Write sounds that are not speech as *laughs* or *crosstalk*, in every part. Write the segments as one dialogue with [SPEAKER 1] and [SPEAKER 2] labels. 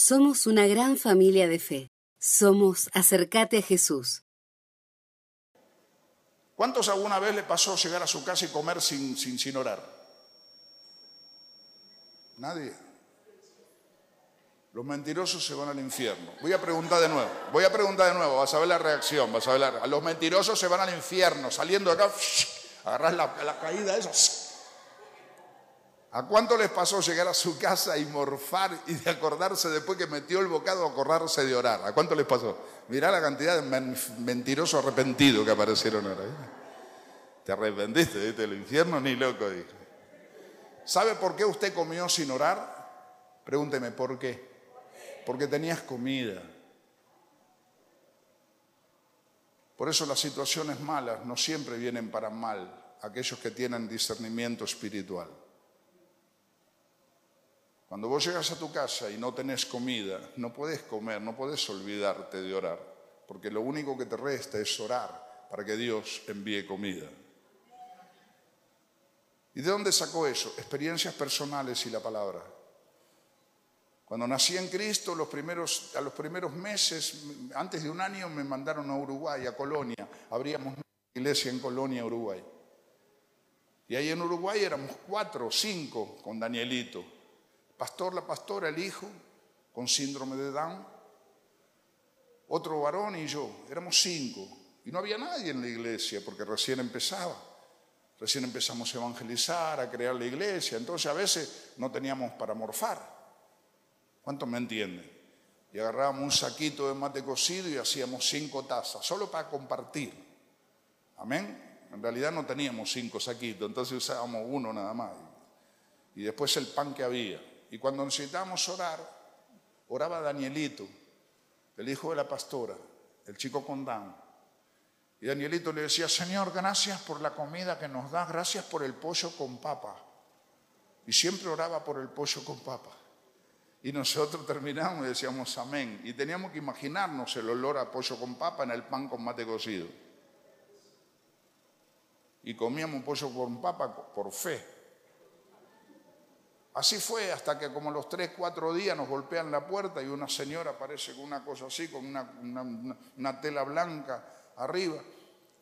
[SPEAKER 1] Somos una gran familia de fe. Somos Acercate a Jesús.
[SPEAKER 2] ¿Cuántos alguna vez le pasó llegar a su casa y comer sin, sin, sin orar? Nadie. Los mentirosos se van al infierno. Voy a preguntar de nuevo. Voy a preguntar de nuevo. Vas a ver la reacción. Vas a ver la... Los mentirosos se van al infierno. Saliendo de acá, *laughs* agarras la, la caída esa. ¿A cuánto les pasó llegar a su casa y morfar y de acordarse después que metió el bocado acordarse de orar? ¿A cuánto les pasó? Mirá la cantidad de mentirosos arrepentidos que aparecieron ahora. ¿eh? Te arrepentiste, ¿viste? El infierno ni loco, dije. ¿Sabe por qué usted comió sin orar? Pregúnteme, ¿por qué? Porque tenías comida. Por eso las situaciones malas no siempre vienen para mal aquellos que tienen discernimiento espiritual. Cuando vos llegas a tu casa y no tenés comida, no puedes comer, no puedes olvidarte de orar, porque lo único que te resta es orar para que Dios envíe comida. ¿Y de dónde sacó eso? Experiencias personales y la palabra. Cuando nací en Cristo, los primeros, a los primeros meses, antes de un año, me mandaron a Uruguay, a Colonia. Abríamos una iglesia en Colonia, Uruguay. Y ahí en Uruguay éramos cuatro cinco con Danielito pastor, la pastora, el hijo, con síndrome de Down, otro varón y yo, éramos cinco. Y no había nadie en la iglesia porque recién empezaba. Recién empezamos a evangelizar, a crear la iglesia, entonces a veces no teníamos para morfar. ¿Cuántos me entienden? Y agarrábamos un saquito de mate cocido y hacíamos cinco tazas, solo para compartir. Amén. En realidad no teníamos cinco saquitos, entonces usábamos uno nada más. Y después el pan que había. Y cuando necesitábamos orar, oraba Danielito, el hijo de la pastora, el chico con Down. Y Danielito le decía, Señor, gracias por la comida que nos das, gracias por el pollo con papa. Y siempre oraba por el pollo con papa. Y nosotros *laughs* terminamos y decíamos amén. Y teníamos que imaginarnos el olor a pollo con papa en el pan con mate cocido. Y comíamos pollo con papa por fe. Así fue hasta que como los tres, cuatro días nos golpean la puerta y una señora aparece con una cosa así, con una, tela blanca arriba.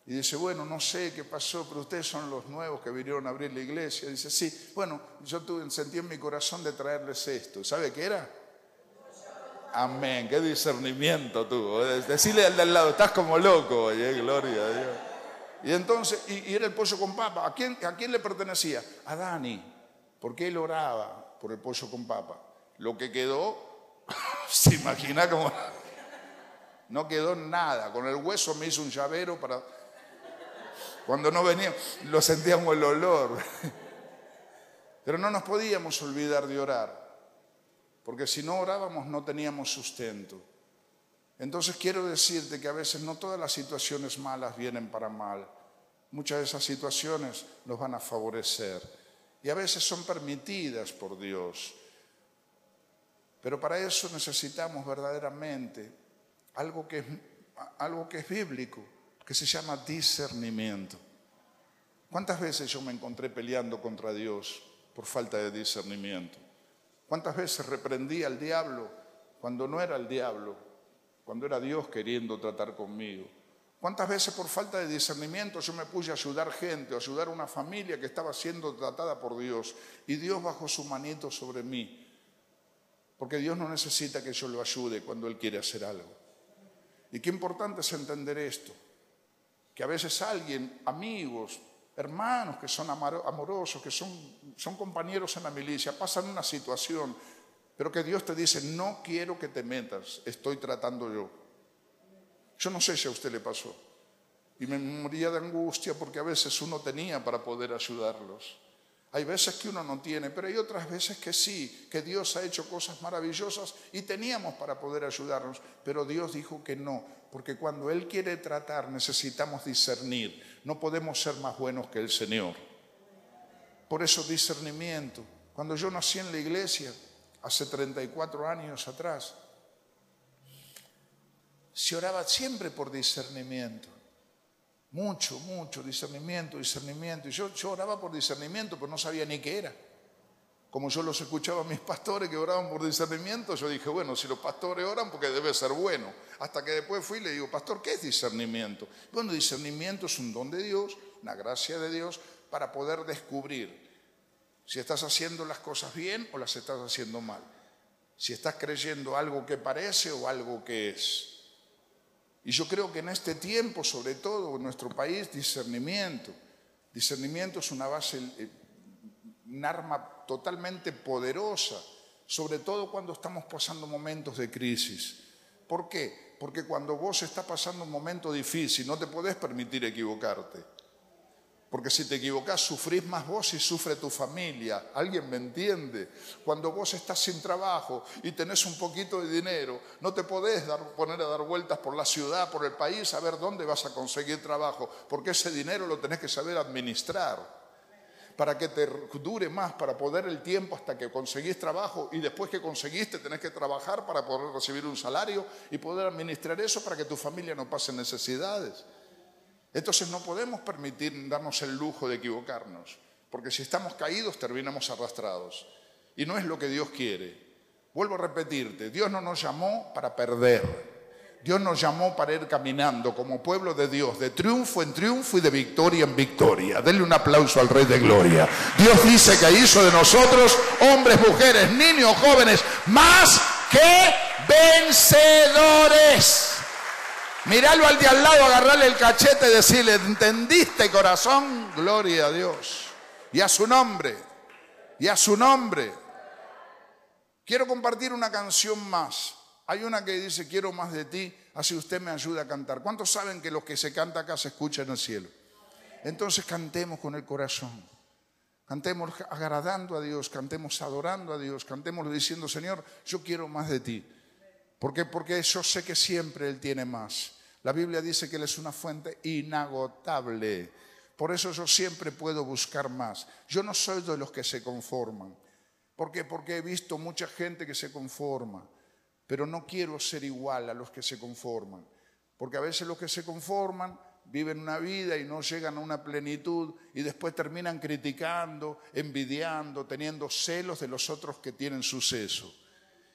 [SPEAKER 2] Y dice, bueno, no sé qué pasó, pero ustedes son los nuevos que vinieron a abrir la iglesia. Dice, sí, bueno, yo tuve, sentí en mi corazón de traerles esto. ¿Sabe qué era? Amén, qué discernimiento tuvo. Decirle al de al lado, estás como loco, oye, gloria a Dios. Y entonces, y, era el pollo con papa. ¿A quién, ¿A quién le pertenecía? A Dani porque él oraba por el pollo con papa. Lo que quedó, *laughs* se imagina como... No quedó nada. Con el hueso me hizo un llavero para... Cuando no venía, lo sentíamos el olor. *laughs* Pero no nos podíamos olvidar de orar, porque si no orábamos no teníamos sustento. Entonces quiero decirte que a veces no todas las situaciones malas vienen para mal. Muchas de esas situaciones nos van a favorecer y a veces son permitidas por Dios. Pero para eso necesitamos verdaderamente algo que es, algo que es bíblico, que se llama discernimiento. ¿Cuántas veces yo me encontré peleando contra Dios por falta de discernimiento? ¿Cuántas veces reprendí al diablo cuando no era el diablo, cuando era Dios queriendo tratar conmigo? ¿Cuántas veces por falta de discernimiento yo me puse a ayudar gente, a ayudar a una familia que estaba siendo tratada por Dios y Dios bajó su manito sobre mí? Porque Dios no necesita que yo lo ayude cuando Él quiere hacer algo. Y qué importante es entender esto, que a veces alguien, amigos, hermanos que son amorosos, que son, son compañeros en la milicia, pasan una situación, pero que Dios te dice, no quiero que te metas, estoy tratando yo. Yo no sé si a usted le pasó. Y me moría de angustia porque a veces uno tenía para poder ayudarlos. Hay veces que uno no tiene, pero hay otras veces que sí, que Dios ha hecho cosas maravillosas y teníamos para poder ayudarnos, pero Dios dijo que no, porque cuando Él quiere tratar necesitamos discernir, no podemos ser más buenos que el Señor. Por eso discernimiento. Cuando yo nací en la iglesia, hace 34 años atrás, se oraba siempre por discernimiento. Mucho, mucho discernimiento, discernimiento. Y yo, yo oraba por discernimiento, pero no sabía ni qué era. Como yo los escuchaba a mis pastores que oraban por discernimiento, yo dije, bueno, si los pastores oran, porque debe ser bueno. Hasta que después fui y le digo, pastor, ¿qué es discernimiento? Bueno, discernimiento es un don de Dios, una gracia de Dios, para poder descubrir si estás haciendo las cosas bien o las estás haciendo mal. Si estás creyendo algo que parece o algo que es. Y yo creo que en este tiempo, sobre todo en nuestro país, discernimiento. Discernimiento es una base, eh, un arma totalmente poderosa, sobre todo cuando estamos pasando momentos de crisis. ¿Por qué? Porque cuando vos estás pasando un momento difícil, no te podés permitir equivocarte. Porque si te equivocas, sufrís más vos y sufre tu familia. ¿Alguien me entiende? Cuando vos estás sin trabajo y tenés un poquito de dinero, no te podés poner a dar vueltas por la ciudad, por el país, a ver dónde vas a conseguir trabajo, porque ese dinero lo tenés que saber administrar para que te dure más, para poder el tiempo hasta que conseguís trabajo y después que conseguiste tenés que trabajar para poder recibir un salario y poder administrar eso para que tu familia no pase necesidades. Entonces no podemos permitir darnos el lujo de equivocarnos, porque si estamos caídos terminamos arrastrados. Y no es lo que Dios quiere. Vuelvo a repetirte, Dios no nos llamó para perder. Dios nos llamó para ir caminando como pueblo de Dios, de triunfo en triunfo y de victoria en victoria. Denle un aplauso al Rey de Gloria. Dios dice que hizo de nosotros hombres, mujeres, niños, jóvenes, más que vencedores. Míralo al de al lado, agarrarle el cachete y decirle, ¿entendiste corazón? Gloria a Dios. Y a su nombre. Y a su nombre. Quiero compartir una canción más. Hay una que dice, quiero más de ti, así usted me ayuda a cantar. ¿Cuántos saben que lo que se canta acá se escucha en el cielo? Entonces cantemos con el corazón. Cantemos agradando a Dios, cantemos adorando a Dios, cantemos diciendo, Señor, yo quiero más de ti. ¿Por qué? Porque yo sé que siempre Él tiene más. La Biblia dice que Él es una fuente inagotable. Por eso yo siempre puedo buscar más. Yo no soy de los que se conforman. ¿Por qué? Porque he visto mucha gente que se conforma, pero no quiero ser igual a los que se conforman. Porque a veces los que se conforman viven una vida y no llegan a una plenitud y después terminan criticando, envidiando, teniendo celos de los otros que tienen suceso.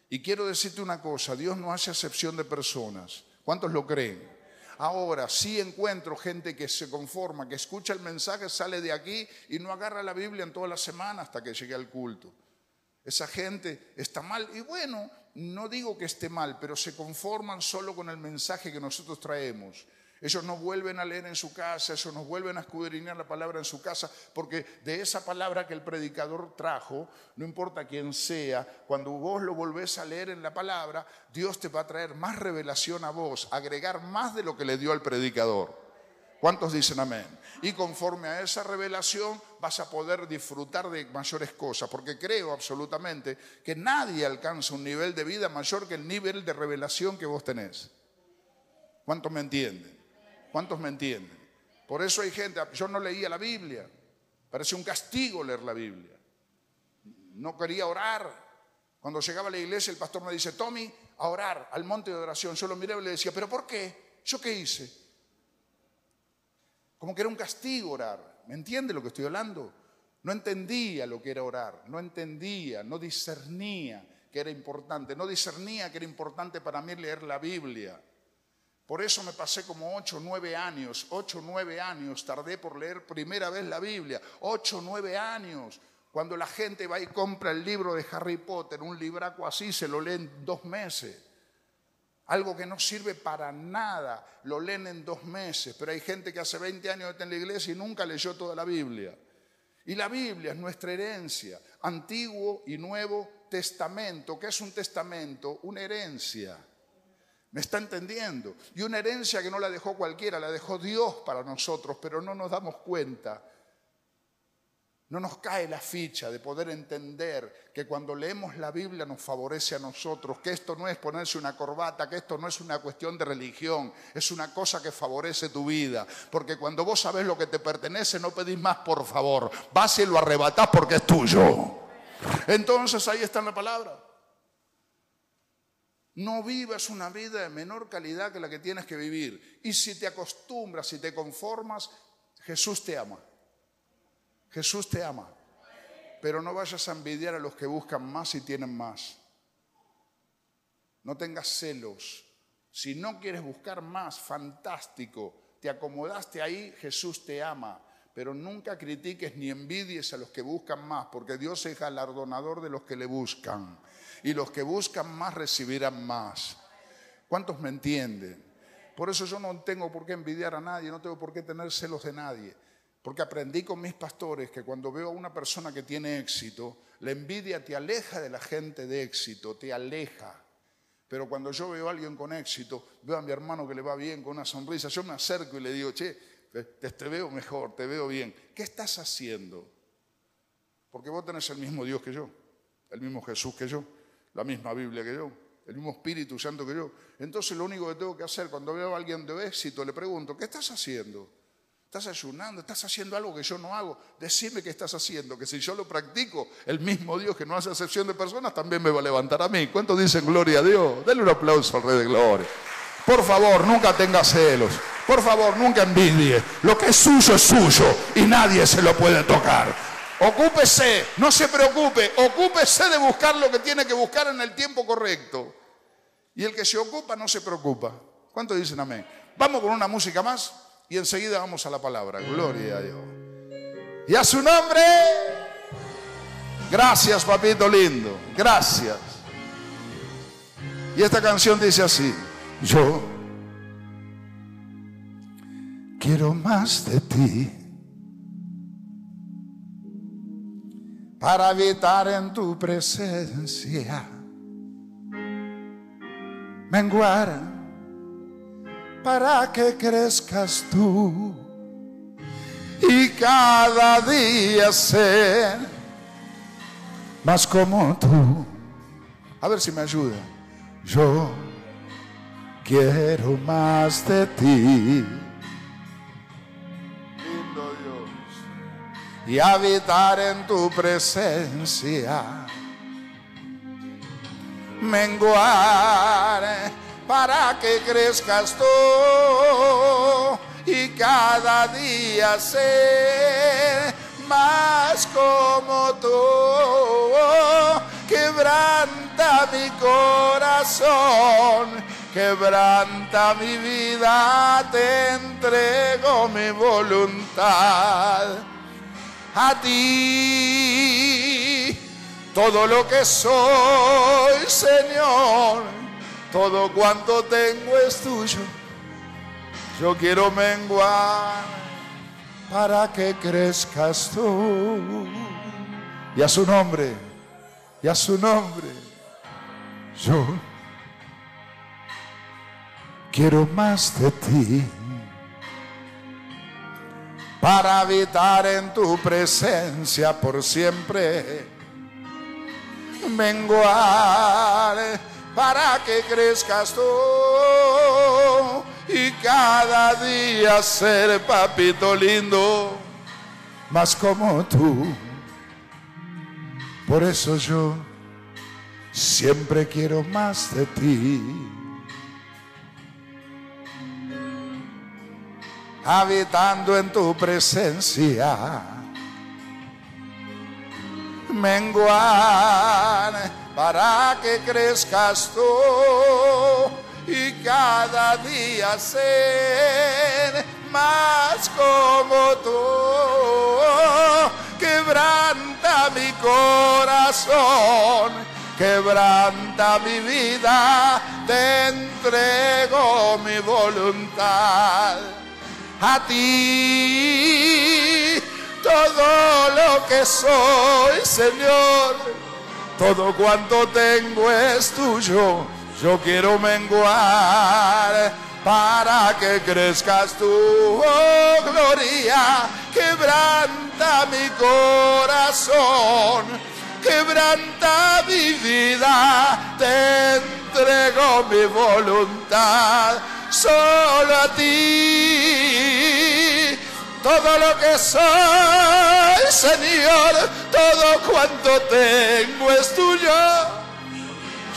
[SPEAKER 2] Y quiero decirte una cosa, Dios no hace excepción de personas. ¿Cuántos lo creen? Ahora sí encuentro gente que se conforma, que escucha el mensaje, sale de aquí y no agarra la Biblia en toda la semana hasta que llegue al culto. Esa gente está mal y bueno, no digo que esté mal, pero se conforman solo con el mensaje que nosotros traemos. Ellos no vuelven a leer en su casa, ellos no vuelven a escudriñar la palabra en su casa, porque de esa palabra que el predicador trajo, no importa quién sea, cuando vos lo volvés a leer en la palabra, Dios te va a traer más revelación a vos, agregar más de lo que le dio al predicador. ¿Cuántos dicen amén? Y conforme a esa revelación vas a poder disfrutar de mayores cosas, porque creo absolutamente que nadie alcanza un nivel de vida mayor que el nivel de revelación que vos tenés. ¿Cuántos me entienden? ¿Cuántos me entienden? Por eso hay gente, yo no leía la Biblia, parece un castigo leer la Biblia. No quería orar. Cuando llegaba a la iglesia el pastor me dice, Tommy, a orar, al monte de oración. Yo lo miraba y le decía, ¿pero por qué? ¿Yo qué hice? Como que era un castigo orar. ¿Me entiende lo que estoy hablando? No entendía lo que era orar, no entendía, no discernía que era importante, no discernía que era importante para mí leer la Biblia. Por eso me pasé como ocho, nueve años, ocho, nueve años, tardé por leer primera vez la Biblia, ocho, nueve años. Cuando la gente va y compra el libro de Harry Potter, un libraco así, se lo leen en dos meses. Algo que no sirve para nada, lo leen en dos meses. Pero hay gente que hace 20 años está en la iglesia y nunca leyó toda la Biblia. Y la Biblia es nuestra herencia, Antiguo y Nuevo Testamento. ¿Qué es un testamento? Una herencia. ¿Me está entendiendo? Y una herencia que no la dejó cualquiera, la dejó Dios para nosotros, pero no nos damos cuenta. No nos cae la ficha de poder entender que cuando leemos la Biblia nos favorece a nosotros, que esto no es ponerse una corbata, que esto no es una cuestión de religión, es una cosa que favorece tu vida. Porque cuando vos sabés lo que te pertenece, no pedís más por favor, vas y lo arrebatás porque es tuyo. Entonces ahí está la palabra. No vivas una vida de menor calidad que la que tienes que vivir. Y si te acostumbras, si te conformas, Jesús te ama. Jesús te ama. pero no vayas a envidiar a los que buscan más y tienen más. No tengas celos. Si no quieres buscar más, fantástico. Te acomodaste ahí, Jesús te ama. Pero nunca critiques ni envidies a los que buscan más, porque Dios es galardonador de los que le buscan. Y los que buscan más recibirán más. ¿Cuántos me entienden? Por eso yo no tengo por qué envidiar a nadie, no tengo por qué tener celos de nadie. Porque aprendí con mis pastores que cuando veo a una persona que tiene éxito, la envidia te aleja de la gente de éxito, te aleja. Pero cuando yo veo a alguien con éxito, veo a mi hermano que le va bien, con una sonrisa, yo me acerco y le digo, che, te, veo mejor, te veo bien. ¿Qué estás haciendo? Porque vos tenés el mismo Dios que yo, el mismo Jesús que yo, la misma Biblia que yo, el mismo Espíritu Santo que yo. Entonces lo único que tengo que hacer cuando veo a alguien de éxito, le pregunto, ¿qué estás haciendo? Estás ayunando, estás haciendo algo que yo no hago. Decime qué estás haciendo, que si yo lo practico, el mismo Dios que no hace excepción de personas también me va a levantar a mí. ¿Cuántos dicen gloria a Dios? Denle un aplauso al Rey de Gloria. Por favor, nunca tenga celos. Por favor, nunca envidie. Lo que es suyo es suyo y nadie se lo puede tocar. Ocúpese, no se preocupe, ocúpese de buscar lo que tiene que buscar en el tiempo correcto. Y el que se ocupa no se preocupa. ¿Cuántos dicen amén? Vamos con una música más. Y enseguida vamos a la palabra. Gloria a Dios. Y a su nombre. Gracias, papito lindo. Gracias. Y esta canción dice así. Yo quiero más de ti. Para habitar en tu presencia. Menguar para que crezcas tú y cada día ser más como tú. A ver si me ayuda. Yo quiero más de ti. Lindo Dios. Y habitar en tu presencia. Menguar para que crezcas tú y cada día ser más como tú. Quebranta mi corazón, quebranta mi vida, te entrego mi voluntad. A ti, todo lo que soy, Señor todo cuanto tengo es tuyo. Yo quiero menguar para que crezcas tú. Y a su nombre, y a su nombre, yo quiero más de ti. Para habitar en tu presencia por siempre. Menguar para que crezcas tú y cada día ser papito lindo, más como tú. Por eso yo siempre quiero más de ti. Habitando en tu presencia, menguar para que crezcas tú y cada día ser más como tú. Quebranta mi corazón, quebranta mi vida, te entrego mi voluntad a ti. Todo lo que soy, Señor todo cuanto tengo es tuyo. Yo quiero menguar para que crezcas tú, oh gloria. Quebranta mi corazón, quebranta mi vida. Te entrego mi voluntad solo a ti todo lo que soy, Señor, todo cuanto tengo es tuyo.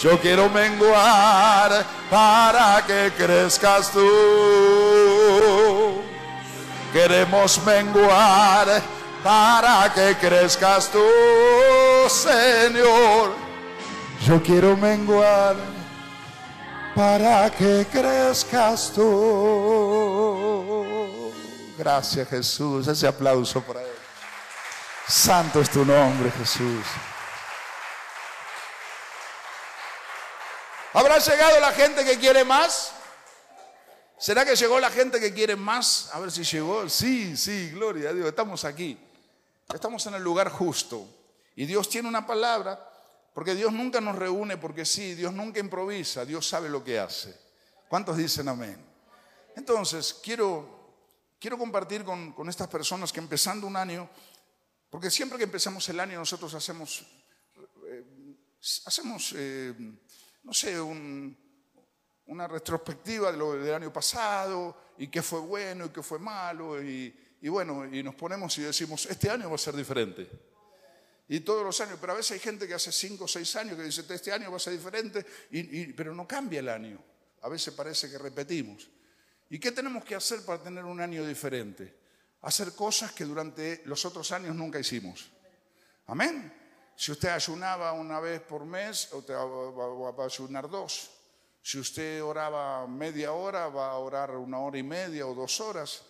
[SPEAKER 2] Yo quiero menguar para que crezcas tú. Queremos menguar para que crezcas tú, Señor. Yo quiero menguar para que crezcas tú. Gracias Jesús, ese aplauso para él. Santo es tu nombre, Jesús. ¿Habrá llegado la gente que quiere más? ¿Será que llegó la gente que quiere más? A ver si llegó. Sí, sí, gloria a Dios. Estamos aquí. Estamos en el lugar justo. Y Dios tiene una palabra, porque Dios nunca nos reúne porque sí, Dios nunca improvisa, Dios sabe lo que hace. ¿Cuántos dicen amén? Entonces, quiero, quiero compartir con, estas personas que empezando un año, porque siempre que empezamos el año nosotros hacemos, eh, hacemos eh, no sé, una retrospectiva de lo del año pasado y qué fue bueno y qué fue malo y, y bueno, y nos ponemos y decimos, este año va a ser diferente. Y todos los años, pero a veces hay gente que hace cinco o seis años que dice, este año va a ser diferente, pero no cambia el año. A veces parece que repetimos. ¿Y qué tenemos que hacer para tener un año diferente? Hacer cosas que durante los otros años nunca hicimos. Amén. Si usted ayunaba una vez por mes, usted va a ayunar dos. Si usted oraba media hora, va a orar una hora y media o dos horas.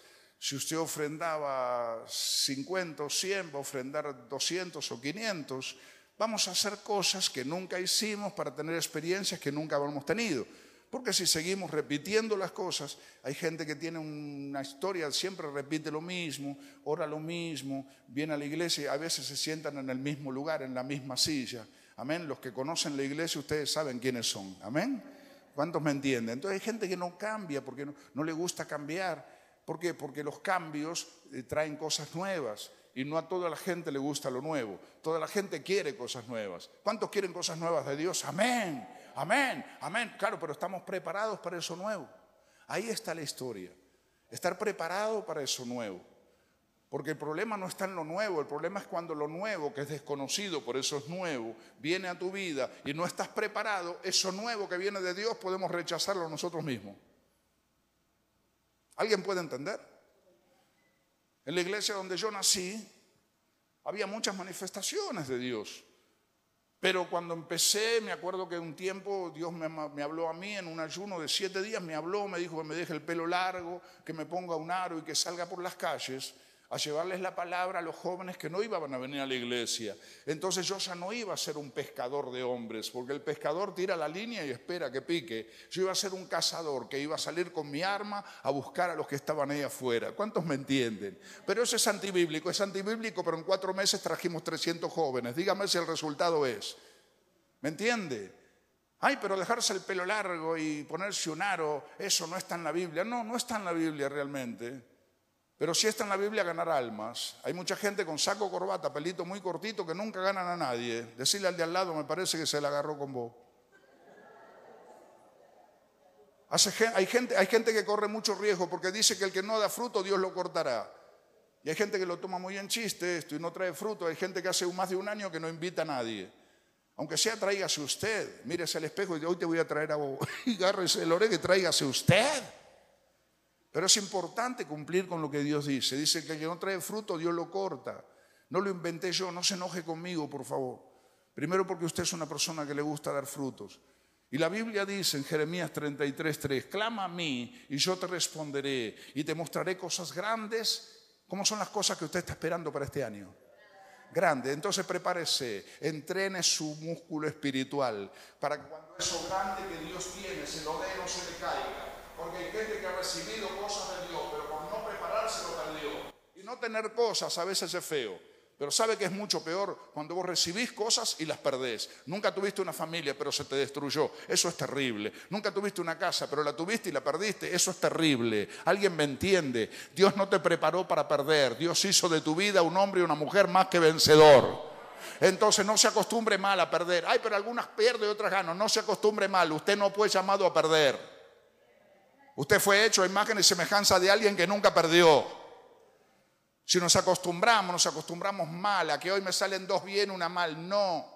[SPEAKER 2] Si usted ofrendaba 50 o 100, va a ofrendar 200 o 500. Vamos a hacer cosas que nunca hicimos para tener experiencias que nunca habíamos tenido. Porque si seguimos repitiendo las cosas, hay gente que tiene una historia, siempre repite lo mismo, ora lo mismo, viene a la iglesia y a veces se sientan en el mismo lugar, en la misma silla. Amén. Los que conocen la iglesia, ustedes saben quiénes son. Amén. ¿Cuántos me entienden? Entonces hay gente que no cambia porque no le gusta cambiar. ¿Por qué? Porque los cambios eh, traen cosas nuevas y no a toda la gente le gusta lo nuevo. Toda la gente quiere cosas nuevas. ¿Cuántos quieren cosas nuevas de Dios? Amén, amén, amén. Claro, pero estamos preparados para eso nuevo. Ahí está la historia. Estar preparado para eso nuevo. Porque el problema no está en lo nuevo, el problema es cuando lo nuevo, que es desconocido, por eso es nuevo, viene a tu vida y no estás preparado, eso nuevo que viene de Dios podemos rechazarlo nosotros mismos. ¿Alguien puede entender? En la iglesia donde yo nací había muchas manifestaciones de Dios. Pero cuando empecé, me acuerdo que un tiempo Dios me, habló a mí en un ayuno de siete días, me habló, me dijo que me deje el pelo largo, que me ponga un aro y que salga por las calles a llevarles la palabra a los jóvenes que no iban a venir a la iglesia. Entonces yo ya no iba a ser un pescador de hombres, porque el pescador tira la línea y espera que pique. Yo iba a ser un cazador que iba a salir con mi arma a buscar a los que estaban ahí afuera. ¿Cuántos me entienden? Pero eso es antibíblico, es antibíblico, pero en cuatro meses trajimos 300 jóvenes. Dígame si el resultado es. ¿Me entiende? Ay, pero dejarse el pelo largo y ponerse un aro, eso no está en la Biblia. No, no está en la Biblia realmente. Pero si está en la Biblia, ganar almas. Hay mucha gente con saco, corbata, pelito muy cortito que nunca ganan a nadie. Decirle al de al lado, me parece que se la agarró con vos. hay, gente, hay gente que corre mucho riesgo porque dice que el que no da fruto, Dios lo cortará. Y hay gente que lo toma muy en chiste esto y no trae fruto. Hay gente que hace más de un año que no invita a nadie. Aunque sea, tráigase usted. Mírese al espejo y hoy te voy a traer a vos. *laughs* Y agárrese el oreja y tráigase usted. Pero es importante cumplir con lo que Dios dice. Dice que el que no trae fruto, Dios lo corta. No lo inventé yo, no se enoje conmigo, por favor. Primero porque usted es una persona que le gusta dar frutos. Y la Biblia dice en Jeremías 33:3, clama a mí y yo te responderé y te mostraré cosas grandes. ¿Cómo son las cosas que usted está esperando para este año? Grande. Entonces prepárese, entrene su músculo espiritual para que cuando eso grande que Dios tiene se lo dé, no se le caiga. Porque hay gente que ha recibido cosas de Dios, pero por no prepararse lo perdió. Y no tener cosas a veces es feo. Pero sabe que es mucho peor cuando vos recibís cosas y las perdés. Nunca tuviste una familia, pero se te destruyó. Eso es terrible. Nunca tuviste una casa, pero la tuviste y la perdiste. Eso es terrible. Alguien me entiende. Dios no te preparó para perder. Dios hizo de tu vida un hombre y una mujer más que vencedor. Entonces no se acostumbre mal a perder. Ay, pero algunas pierden y otras ganan. No se acostumbre mal. Usted no fue llamado a perder. Usted fue hecho a imagen y semejanza de alguien que nunca perdió. Si nos acostumbramos, nos acostumbramos mal, a que hoy me salen dos bien, una mal. No,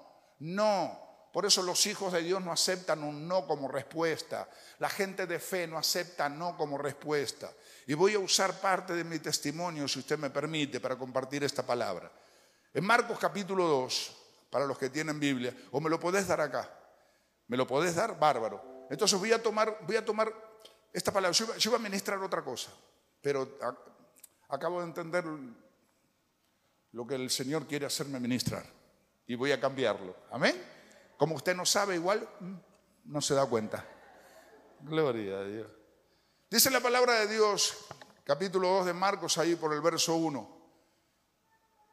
[SPEAKER 2] no. Por eso los hijos de Dios no aceptan un no como respuesta. La gente de fe no acepta no como respuesta. Y voy a usar parte de mi testimonio, si usted me permite, para compartir esta palabra. En Marcos capítulo 2, para los que tienen Biblia, o me lo podés dar acá. ¿Me lo podés dar? Bárbaro. Entonces voy a tomar, voy a tomar esta palabra. Yo iba, a ministrar otra cosa, pero acabo de entender lo que el Señor quiere hacerme ministrar y voy a cambiarlo. Amén. Como usted no sabe, igual mm, no se da cuenta. Gloria a Dios. Dice la palabra de Dios, capítulo 2 de Marcos, ahí por el verso 1.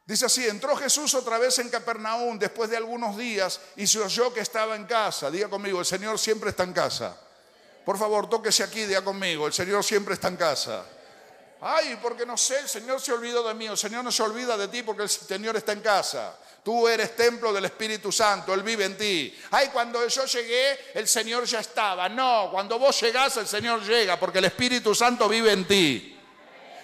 [SPEAKER 2] Dice así, entró Jesús otra vez en Capernaum después de algunos días y se oyó que estaba en casa. Diga conmigo, el Señor siempre está en casa. Por favor, tóquese aquí, diga conmigo, el Señor siempre está en casa. Ay, porque no sé, el Señor se olvidó de mí, el Señor no se olvida de ti porque el Señor está en casa. Tú eres templo del Espíritu Santo, Él vive en ti. Ay, cuando yo llegué, el Señor ya estaba. No, cuando vos llegás, el Señor llega porque el Espíritu Santo vive en ti.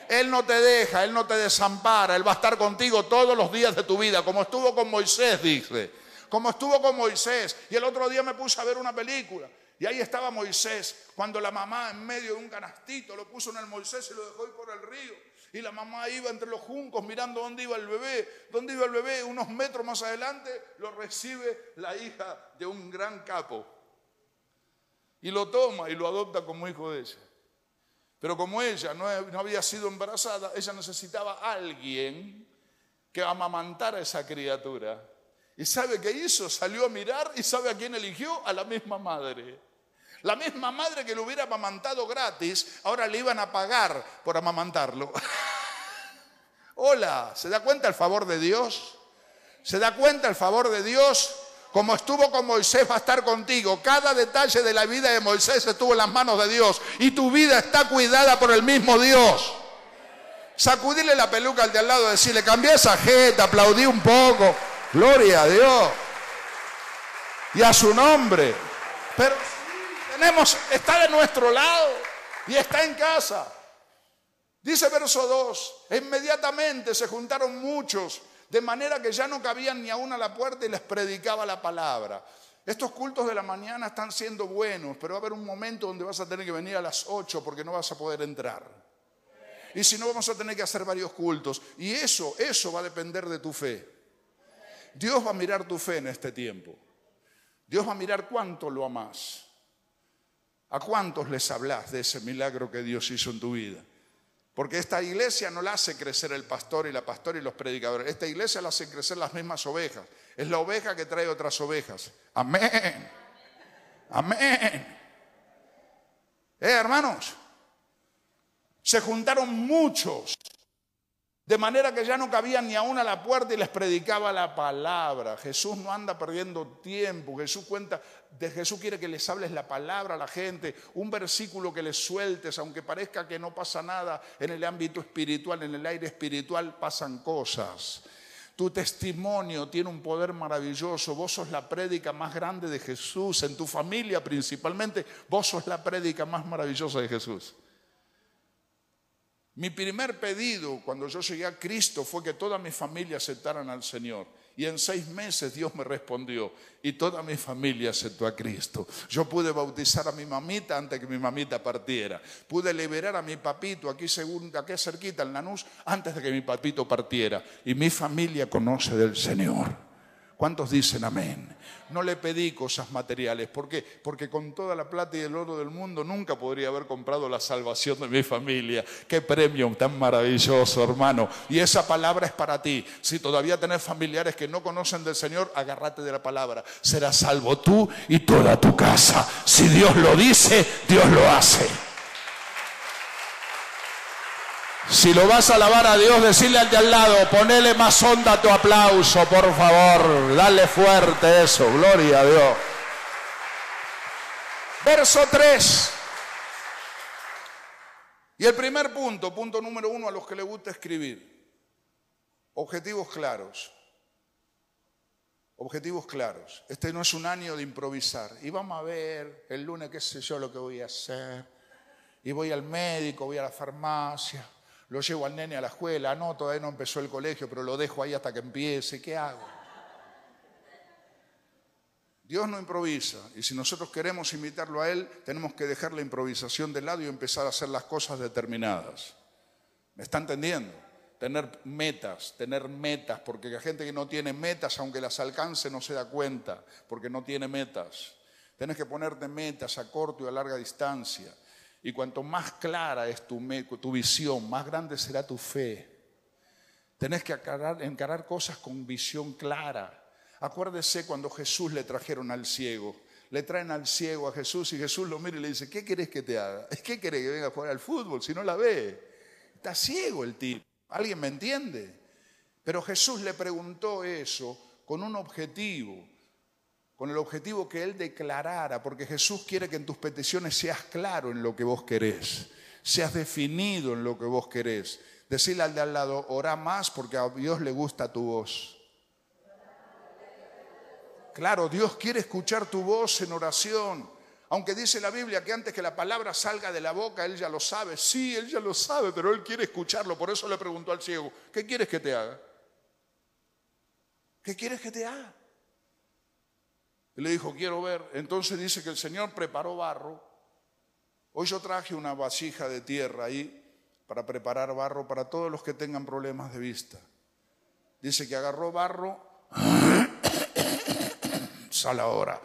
[SPEAKER 2] Él no te deja, Él no te desampara, Él va a estar contigo todos los días de tu vida, como estuvo con Moisés, dice. Como estuvo con Moisés. Y el otro día me puse a ver una película. Y ahí estaba Moisés, cuando la mamá en medio de un canastito lo puso en el Moisés y lo dejó ir por el río. Y la mamá iba entre los juncos mirando dónde iba el bebé. ¿Dónde iba el bebé? Unos metros más adelante lo recibe la hija de un gran capo. Y lo toma y lo adopta como hijo de ella. Pero como ella no, había sido embarazada, ella necesitaba a alguien que amamantara a esa criatura. ¿Y sabe qué hizo? Salió a mirar y sabe a quién eligió? A la misma madre. La misma madre que lo hubiera amamantado gratis, ahora le iban a pagar por amamantarlo. *laughs* Hola, ¿se da cuenta el favor de Dios? ¿Se da cuenta el favor de Dios? Como estuvo con Moisés, va a estar contigo. Cada detalle de la vida de Moisés estuvo en las manos de Dios. Y tu vida está cuidada por el mismo Dios. Sacudirle la peluca al de al lado, decirle, cambié esa jeta, aplaudí un poco. Gloria a Dios. Y a su nombre. Pero tenemos, está de nuestro lado y está en casa. Dice verso 2, inmediatamente se juntaron muchos de manera que ya no cabían ni aún a la puerta y les predicaba la palabra. Estos cultos de la mañana están siendo buenos, pero va a haber un momento donde vas a tener que venir a las 8 porque no vas a poder entrar. Y si no, vamos a tener que hacer varios cultos. Y eso, eso va a depender de tu fe. Dios va a mirar tu fe en este tiempo. Dios va a mirar cuánto lo amas. ¿A cuántos les hablas de ese milagro que Dios hizo en tu vida? Porque esta iglesia no la hace crecer el pastor y la pastora y los predicadores. Esta iglesia la hace crecer las mismas ovejas. Es la oveja que trae otras ovejas. Amén. Amén. Eh, hermanos, se juntaron muchos de manera que ya no cabían ni aún a la puerta y les predicaba la palabra. Jesús no anda perdiendo tiempo. Jesús cuenta, de Jesús quiere que les hables la palabra a la gente, un versículo que les sueltes, aunque parezca que no pasa nada en el ámbito espiritual, en el aire espiritual pasan cosas. Tu testimonio tiene un poder maravilloso. Vos sos la prédica más grande de Jesús, en tu familia principalmente. Vos sos la prédica más maravillosa de Jesús. Mi primer pedido cuando yo llegué a Cristo fue que toda mi familia aceptaran al Señor. Y en seis meses Dios me respondió y toda mi familia aceptó a Cristo. Yo pude bautizar a mi mamita antes que mi mamita partiera. Pude liberar a mi papito aquí, según, aquí cerquita en Lanús antes de que mi papito partiera. Y mi familia conoce del Señor. ¿Cuántos dicen amén? No le pedí cosas materiales. ¿Por qué? Porque con toda la plata y el oro del mundo nunca podría haber comprado la salvación de mi familia. Qué premio tan maravilloso, hermano. Y esa palabra es para ti. Si todavía tenés familiares que no conocen del Señor, agárrate de la palabra. Serás salvo tú y toda tu casa. Si Dios lo dice, Dios lo hace. Si lo vas a alabar a Dios, decirle al de al lado, ponele más onda a tu aplauso, por favor. Dale fuerte eso, gloria a Dios. Verso 3. Y el primer punto, punto número uno a los que les gusta escribir. Objetivos claros. Objetivos claros. Este no es un año de improvisar. Y vamos a ver el lunes qué sé yo lo que voy a hacer. Y voy al médico, voy a la farmacia lo llevo al nene a la escuela, no, todavía no empezó el colegio, pero lo dejo ahí hasta que empiece, ¿qué hago? Dios no improvisa y si nosotros queremos imitarlo a Él, tenemos que dejar la improvisación de lado y empezar a hacer las cosas determinadas. ¿Me está entendiendo? Tener metas, tener metas, porque la gente que no tiene metas, aunque las alcance, no se da cuenta, porque no tiene metas. Tienes que ponerte metas a corto y a larga distancia. Y cuanto más clara es tu, visión, más grande será tu fe. Tenés que encarar cosas con visión clara. Acuérdese cuando Jesús le trajeron al ciego. Le traen al ciego a Jesús y Jesús lo mira y le dice, ¿qué querés que te haga? *laughs* ¿Qué querés que venga a jugar al fútbol si no la ve? Está ciego el tipo. ¿Alguien me entiende? Pero Jesús le preguntó eso con un objetivo, con el objetivo que él declarara, porque Jesús quiere que en tus peticiones seas claro en lo que vos querés, seas definido en lo que vos querés. Decirle al de al lado, ora más porque a Dios le gusta tu voz. Claro, Dios quiere escuchar tu voz en oración. Aunque dice la Biblia que antes que la palabra salga de la boca, Él ya lo sabe. Sí, Él ya lo sabe, pero Él quiere escucharlo. Por eso le preguntó al ciego, ¿qué quieres que te haga? ¿Qué quieres que te haga? Y le dijo, quiero ver. Entonces dice que el Señor preparó barro. Hoy yo traje una vasija de tierra ahí para preparar barro para todos los que tengan problemas de vista. Dice que agarró barro *coughs* a la hora.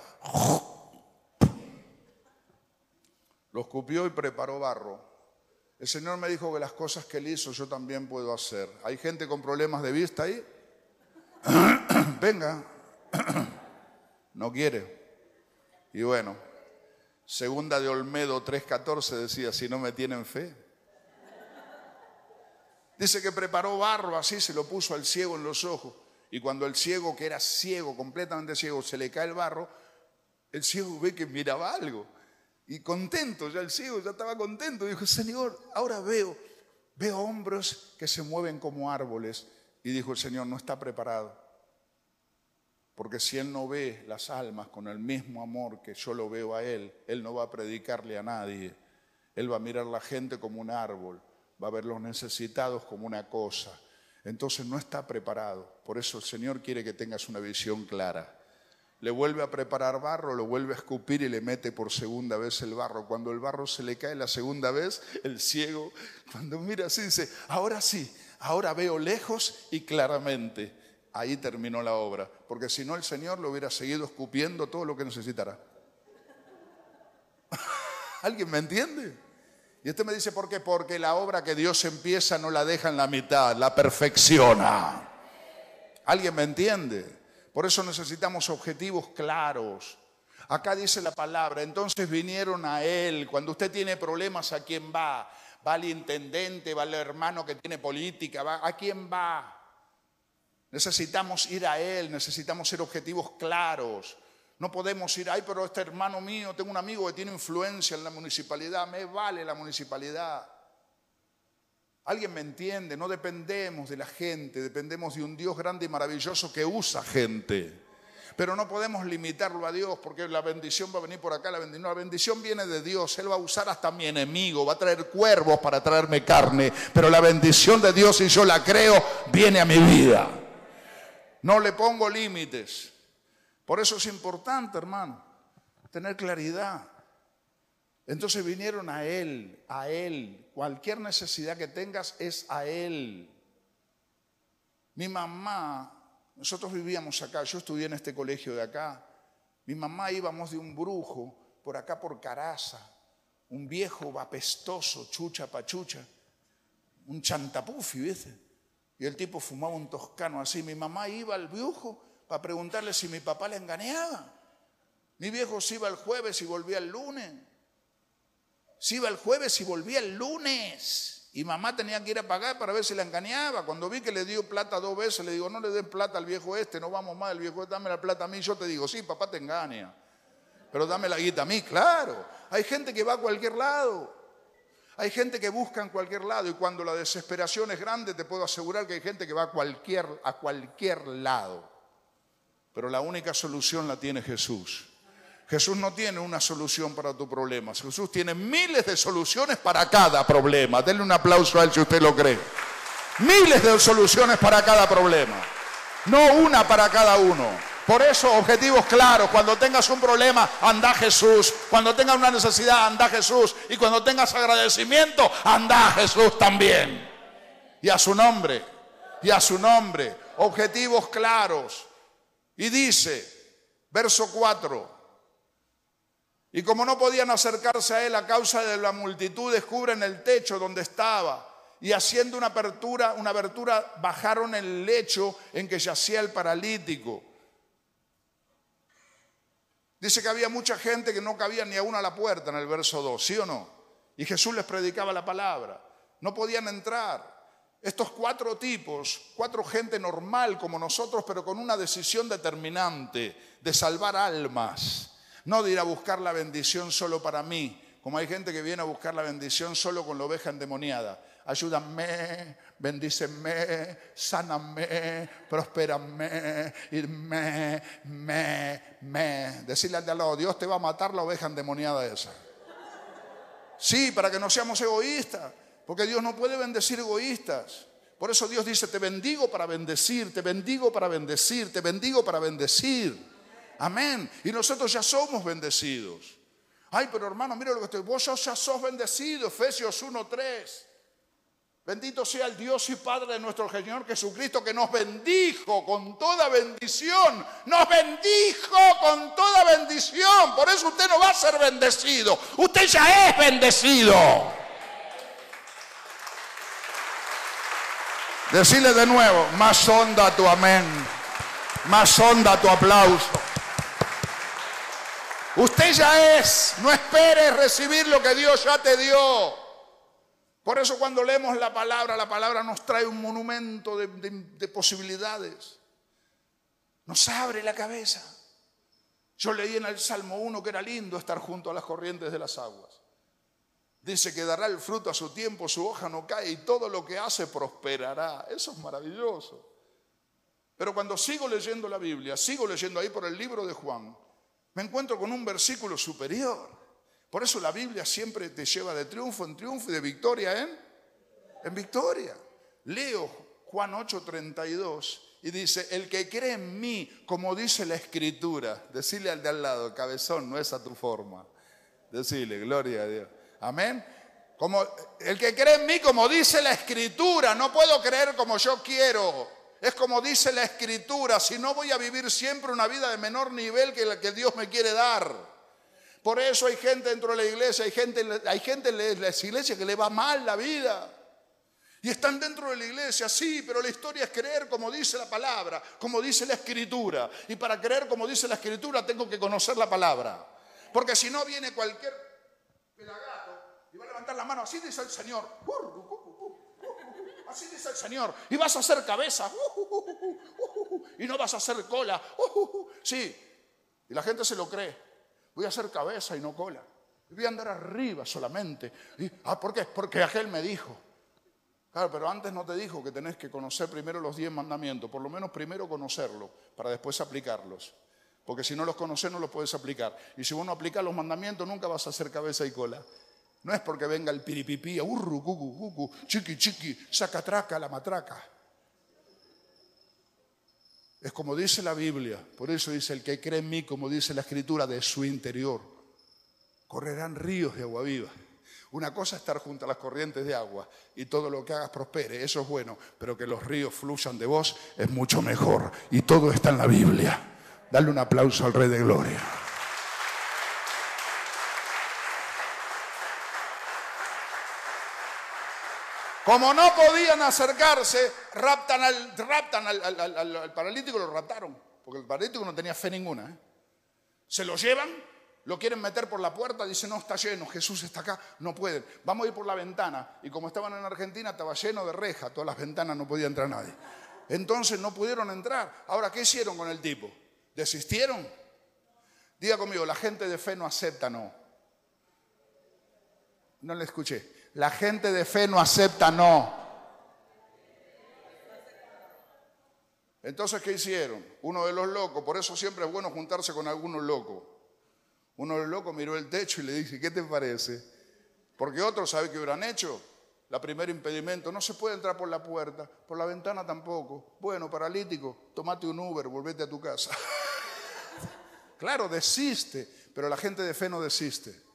[SPEAKER 2] Lo escupió y preparó barro. El Señor me dijo que las cosas que él hizo yo también puedo hacer. ¿Hay gente con problemas de vista ahí? *coughs* Venga. *coughs* no quiere. Y bueno, segunda de Olmedo 3.14 decía, si no me tienen fe. Dice que preparó barro así, se lo puso al ciego en los ojos. Y cuando el ciego, que era ciego, completamente ciego, se le cae el barro, el ciego ve que miraba algo. Y contento, ya el ciego ya estaba contento. Dijo, Señor, ahora veo, veo hombros que se mueven como árboles. Y dijo el Señor, no está preparado. Porque si Él no ve las almas con el mismo amor que yo lo veo a Él, Él no va a predicarle a nadie. Él va a mirar a la gente como un árbol, va a ver los necesitados como una cosa entonces no está preparado. Por eso el Señor quiere que tengas una visión clara. Le vuelve a preparar barro, lo vuelve a escupir y le mete por segunda vez el barro. Cuando el barro se le cae la segunda vez, el ciego, cuando mira así, dice, ahora sí, ahora veo lejos y claramente. Ahí terminó la obra, porque si no el Señor lo hubiera seguido escupiendo todo lo que necesitara. *laughs* ¿Alguien me entiende? Y usted me dice, ¿por qué? Porque la obra que Dios empieza no la deja en la mitad, la perfecciona. ¿Alguien me entiende? Por eso necesitamos objetivos claros. Acá dice la palabra, entonces vinieron a Él. Cuando usted tiene problemas, ¿a quién va? Va al intendente, va al hermano que tiene política, ¿va? ¿a quién va? Necesitamos ir a Él, necesitamos ser objetivos claros. No podemos ir, ay, pero este hermano mío, tengo un amigo que tiene influencia en la municipalidad, me vale la municipalidad. Alguien me entiende, no dependemos de la gente, dependemos de un Dios grande y maravilloso que usa gente. Pero no podemos limitarlo a Dios porque la bendición va a venir por acá, la bendición, la bendición viene de Dios. Él va a usar hasta mi enemigo, va a traer cuervos para traerme carne, pero la bendición de Dios, si yo la creo, viene a mi vida. No le pongo límites. Por eso es importante, hermano, tener claridad. Entonces vinieron a Él, a Él. Cualquier necesidad que tengas es a Él. Mi mamá, nosotros vivíamos acá, yo estudié en este colegio de acá. Mi mamá íbamos de un brujo por acá por Caraza, un viejo apestoso, chucha pachucha, un chantapufi, ¿viste? Y el tipo fumaba un toscano así. Mi mamá iba al brujo para preguntarle si mi papá le engañaba. Mi viejo se iba el jueves y volvía el lunes. Se iba el jueves y volvía el lunes. Y mamá tenía que ir a pagar para ver si la engañaba. Cuando vi que le dio plata dos veces, le digo, no le den plata al viejo este, no vamos más, el viejo este, dame la plata a mí. Yo te digo, sí, papá te engaña. Pero dame la guita a mí, claro. Hay gente que va a cualquier lado. Hay gente que busca en cualquier lado y cuando la desesperación es grande te puedo asegurar que hay gente que va a cualquier, a cualquier lado. Pero la única solución la tiene Jesús. Jesús no tiene una solución para tu problema. Jesús tiene miles de soluciones para cada problema. Denle un aplauso a él si usted lo cree. Miles de soluciones para cada problema. No una para cada uno. Por eso, objetivos claros. Cuando tengas un problema, anda Jesús. Cuando tengas una necesidad, anda Jesús. Y cuando tengas agradecimiento, anda Jesús también. Y a su nombre. Y a su nombre. Objetivos claros. Y dice, verso 4. Y como no podían acercarse a él a causa de la multitud, descubren el techo donde estaba. Y haciendo una apertura, una abertura, bajaron el lecho en que yacía el paralítico. Dice que había mucha gente que no cabía ni aún a la puerta en el verso 2, ¿sí o no? Y Jesús les predicaba la palabra. No podían entrar. Estos cuatro tipos, cuatro gente normal como nosotros, pero con una decisión determinante de salvar almas, no de ir a buscar la bendición solo para mí, como hay gente que viene a buscar la bendición solo con la oveja endemoniada ayúdame, bendíceme, sáname, prospérame, irme, me, me. Decirle al de al lado, Dios te va a matar la oveja endemoniada esa. Sí, para que no seamos egoístas, porque Dios no puede bendecir egoístas. Por eso Dios dice, te bendigo para bendecir, te bendigo para bendecir, te bendigo para bendecir. Amén. Y nosotros ya somos bendecidos. Ay, pero hermano, mira lo que estoy. Vos ya sos bendecido, Efesios 1.3. Bendito sea el Dios y Padre de nuestro Señor Jesucristo que nos bendijo con toda bendición. Nos bendijo con toda bendición. Por eso usted no va a ser bendecido. Usted ya es bendecido. Decirle de nuevo, más honda tu amén. Más honda tu aplauso. Usted ya es. No espere recibir lo que Dios ya te dio. Por eso cuando leemos la palabra, la palabra nos trae un monumento de, posibilidades. Nos abre la cabeza. Yo leí en el Salmo 1 que era lindo estar junto a las corrientes de las aguas. Dice que dará el fruto a su tiempo, su hoja no cae y todo lo que hace prosperará. Eso es maravilloso. Pero cuando sigo leyendo la Biblia, sigo leyendo ahí por el libro de Juan, me encuentro con un versículo superior. Por eso la Biblia siempre te lleva de triunfo en triunfo y de victoria en, en victoria. Leo Juan 8:32 y dice, el que cree en mí, como dice la escritura, decirle al de al lado, cabezón, no es a tu forma. Decirle, gloria a Dios. Amén. Como el que cree en mí, como dice la escritura, no puedo creer como yo quiero. Es como dice la escritura, si no voy a vivir siempre una vida de menor nivel que la que Dios me quiere dar. Por eso hay gente dentro de la iglesia, hay gente, hay gente en las iglesias que le va mal la vida. Y están dentro de la iglesia, sí, pero la historia es creer como dice la palabra, como dice la escritura. Y para creer como dice la escritura tengo que conocer la palabra. Porque si no viene cualquier pelagato y va a levantar la mano, así dice el Señor. Así dice el Señor. Y vas a hacer cabeza. Y no vas a hacer cola. Sí. Y la gente se lo cree. Voy a hacer cabeza y no cola. Voy a andar arriba solamente. ah, ¿por qué? Porque aquel me dijo. Claro, pero antes no te dijo que tenés que conocer primero los diez mandamientos. Por lo menos primero conocerlos para después aplicarlos. Porque si no los conoces no los puedes aplicar. Y si vos no aplicas los mandamientos nunca vas a hacer cabeza y cola. No es porque venga el piripipí, urru, cucu, cucu, chiqui, chiqui, saca traca, la matraca. Es como dice la Biblia, por eso dice el que cree en mí, como dice la escritura, de su interior, correrán ríos de agua viva. Una cosa es estar junto a las corrientes de agua y todo lo que hagas prospere, eso es bueno, pero que los ríos fluyan de vos es mucho mejor. Y todo está en la Biblia. Dale un aplauso al Rey de Gloria. Como no podían acercarse, raptan al, paralítico, lo raptaron, porque el paralítico no tenía fe ninguna. ¿eh? Se lo llevan, lo quieren meter por la puerta, dicen, no, está lleno, Jesús está acá, no pueden. Vamos a ir por la ventana. Y como estaban en Argentina, estaba lleno de reja, todas las ventanas no podía entrar nadie. Entonces no pudieron entrar. Ahora, ¿qué hicieron con el tipo? ¿Desistieron? Diga conmigo, la gente de fe no acepta, no. No le escuché. La gente de fe no acepta no. Entonces, ¿qué hicieron? Uno de los locos, por eso siempre es bueno juntarse con algunos locos. Uno de los locos miró el techo y le dice, ¿qué te parece? Porque otros, ¿sabe qué hubieran hecho? La primer impedimento, no se puede entrar por la puerta, por la ventana tampoco. Bueno, paralítico, tomate un Uber, volvete a tu casa. *laughs* Claro, desiste, pero la gente de fe no desiste.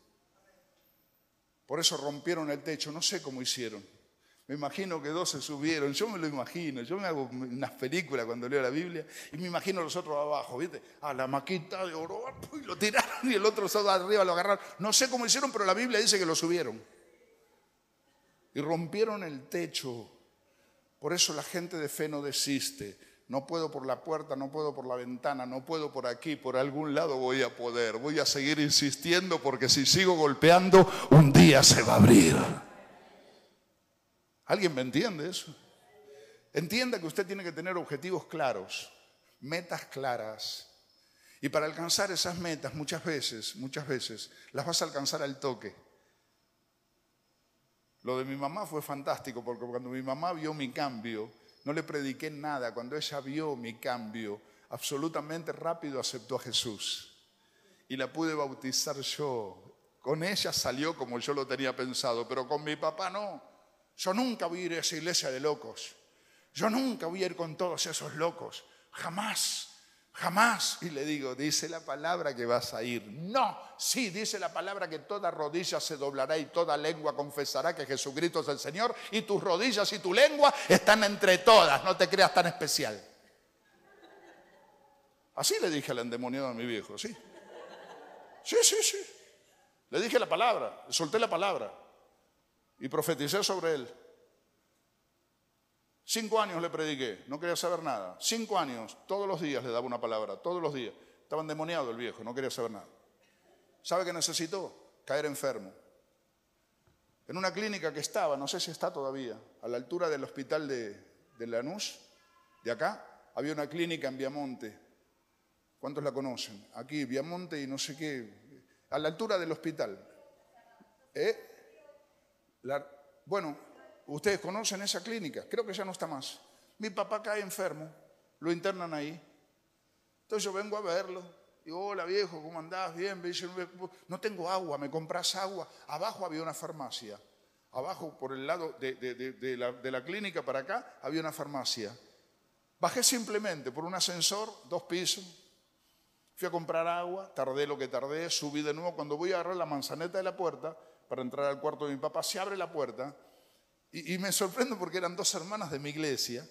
[SPEAKER 2] Por eso rompieron el techo, no sé cómo hicieron. Me imagino que dos se subieron, yo me lo imagino, yo me hago unas películas cuando leo la Biblia y me imagino los otros abajo, ¿viste? A la maquita de oro, y lo tiraron y el otro estaba arriba lo agarraron. No sé cómo hicieron, pero la Biblia dice que lo subieron. Y rompieron el techo. Por eso la gente de fe no desiste. No puedo por la puerta, no puedo por la ventana, no puedo por aquí, por algún lado voy a poder. Voy a seguir insistiendo porque si sigo golpeando, un día se va a abrir. ¿Alguien me entiende eso? Entienda que usted tiene que tener objetivos claros, metas claras. Y para alcanzar esas metas muchas veces, muchas veces, las vas a alcanzar al toque. Lo de mi mamá fue fantástico porque cuando mi mamá vio mi cambio, no le prediqué nada. Cuando ella vio mi cambio, absolutamente rápido aceptó a Jesús. Y la pude bautizar yo. Con ella salió como yo lo tenía pensado, pero con mi papá no. Yo nunca voy a ir a esa iglesia de locos. Yo nunca voy a ir con todos esos locos. Jamás. Jamás. Y le digo, dice la palabra que vas a ir. No, sí, dice la palabra que toda rodilla se doblará y toda lengua confesará que Jesucristo es el Señor y tus rodillas y tu lengua están entre todas. No te creas tan especial. Así le dije al endemoniado a mi viejo, sí. Sí, sí, sí. Le dije la palabra, solté la palabra y profeticé sobre él. Cinco años le prediqué, no quería saber nada. Cinco años, todos los días le daba una palabra, todos los días. Estaba endemoniado el viejo, no quería saber nada. ¿Sabe qué necesitó? Caer enfermo. En una clínica que estaba, no sé si está todavía, a la altura del hospital de, de Lanús, de acá, había una clínica en Viamonte. ¿Cuántos la conocen? Aquí, Viamonte y no sé qué, a la altura del hospital. ¿Eh? bueno, Ustedes conocen esa clínica, creo que ya no está más. Mi papá cae enfermo, lo internan ahí. Entonces yo vengo a verlo. Digo, hola viejo, ¿cómo andás? Bien, me dice, no tengo agua, ¿me compras agua? Abajo había una farmacia. Abajo, por el lado de, la, de la clínica para acá, había una farmacia. Bajé simplemente por un ascensor, dos pisos. Fui a comprar agua, tardé lo que tardé, subí de nuevo. Cuando voy a agarrar la manzaneta de la puerta para entrar al cuarto de mi papá, se abre la puerta y, me sorprendo porque eran dos hermanas de mi iglesia,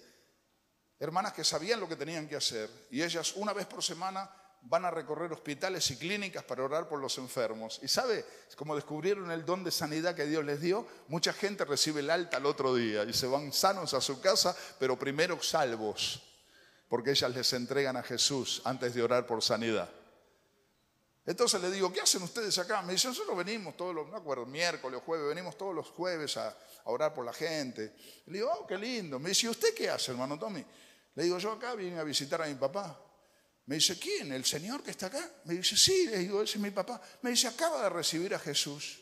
[SPEAKER 2] hermanas que sabían lo que tenían que hacer, y ellas una vez por semana van a recorrer hospitales y clínicas para orar por los enfermos. Y sabe, como descubrieron el don de sanidad que Dios les dio, mucha gente recibe el alta al otro día y se van sanos a su casa, pero primero salvos, porque ellas les entregan a Jesús antes de orar por sanidad. Entonces le digo, ¿qué hacen ustedes acá? Me dicen, nosotros venimos todos los, no acuerdo, miércoles o jueves, venimos todos los jueves a, orar por la gente. Le digo, oh, qué lindo. Me dice, ¿usted qué hace, hermano Tommy? Le digo, yo acá vine a visitar a mi papá. Me dice, ¿quién? ¿El Señor que está acá? Me dice, sí, le digo, ese es mi papá. Me dice, acaba de recibir a Jesús.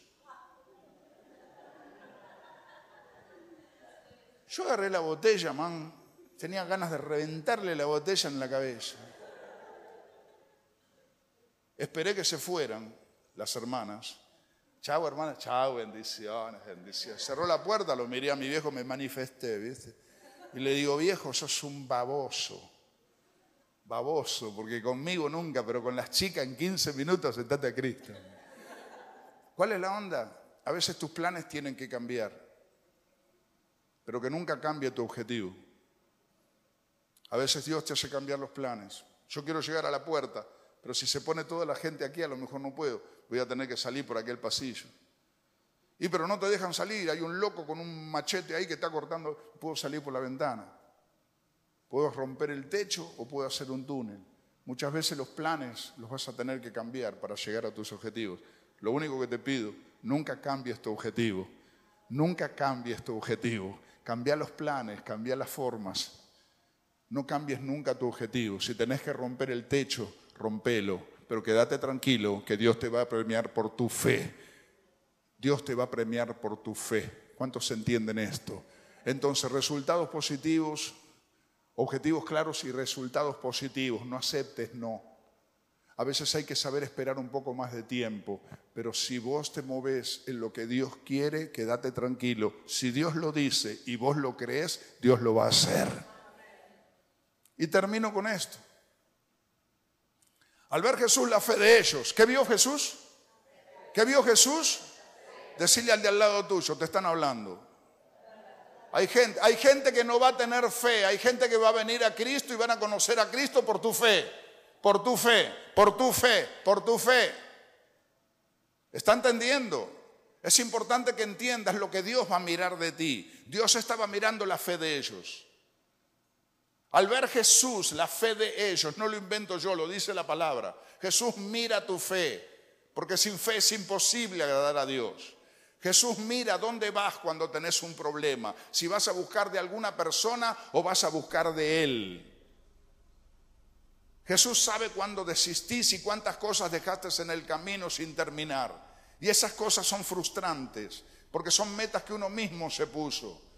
[SPEAKER 2] Yo agarré la botella, man. Tenía ganas de reventarle la botella en la cabeza. Esperé que se fueran las hermanas. Chao, hermana. Chao, bendiciones, bendiciones. Cerró la puerta, lo miré a mi viejo, me manifesté, ¿viste? Y le digo, viejo, sos un baboso. Baboso, porque conmigo nunca, pero con las chicas en 15 minutos sentate a Cristo. ¿Cuál es la onda? A veces tus planes tienen que cambiar, pero que nunca cambie tu objetivo. A veces Dios te hace cambiar los planes. Yo quiero llegar a la puerta pero si se pone toda la gente aquí, a lo mejor no puedo. Voy a tener que salir por aquel pasillo. Y pero no te dejan salir, hay un loco con un machete ahí que está cortando, puedo salir por la ventana. Puedo romper el techo o puedo hacer un túnel. Muchas veces los planes los vas a tener que cambiar para llegar a tus objetivos. Lo único que te pido, nunca cambies tu objetivo. Nunca cambies tu objetivo. Cambia los planes, cambia las formas. No cambies nunca tu objetivo. Si tenés que romper el techo, rompelo, pero quédate tranquilo que Dios te va a premiar por tu fe. Dios te va a premiar por tu fe. ¿Cuántos entienden esto? Entonces, resultados positivos, objetivos claros y resultados positivos. No aceptes no. A veces hay que saber esperar un poco más de tiempo, pero si vos te moves en lo que Dios quiere, quédate tranquilo. Si Dios lo dice y vos lo crees, Dios lo va a hacer. Y termino con esto. Al ver Jesús la fe de ellos, ¿qué vio Jesús? ¿Qué vio Jesús? Decirle al de al lado tuyo, te están hablando. Hay gente, hay gente que no va a tener fe, hay gente que va a venir a Cristo y van a conocer a Cristo por tu fe, por tu fe, por tu fe, por tu fe. ¿Está entendiendo? Es importante que entiendas lo que Dios va a mirar de ti. Dios estaba mirando la fe de ellos. Al ver Jesús, la fe de ellos, no lo invento yo, lo dice la palabra. Jesús mira tu fe, porque sin fe es imposible agradar a Dios. Jesús mira dónde vas cuando tenés un problema, si vas a buscar de alguna persona o vas a buscar de Él. Jesús sabe cuándo desistís y cuántas cosas dejaste en el camino sin terminar. Y esas cosas son frustrantes, porque son metas que uno mismo se puso.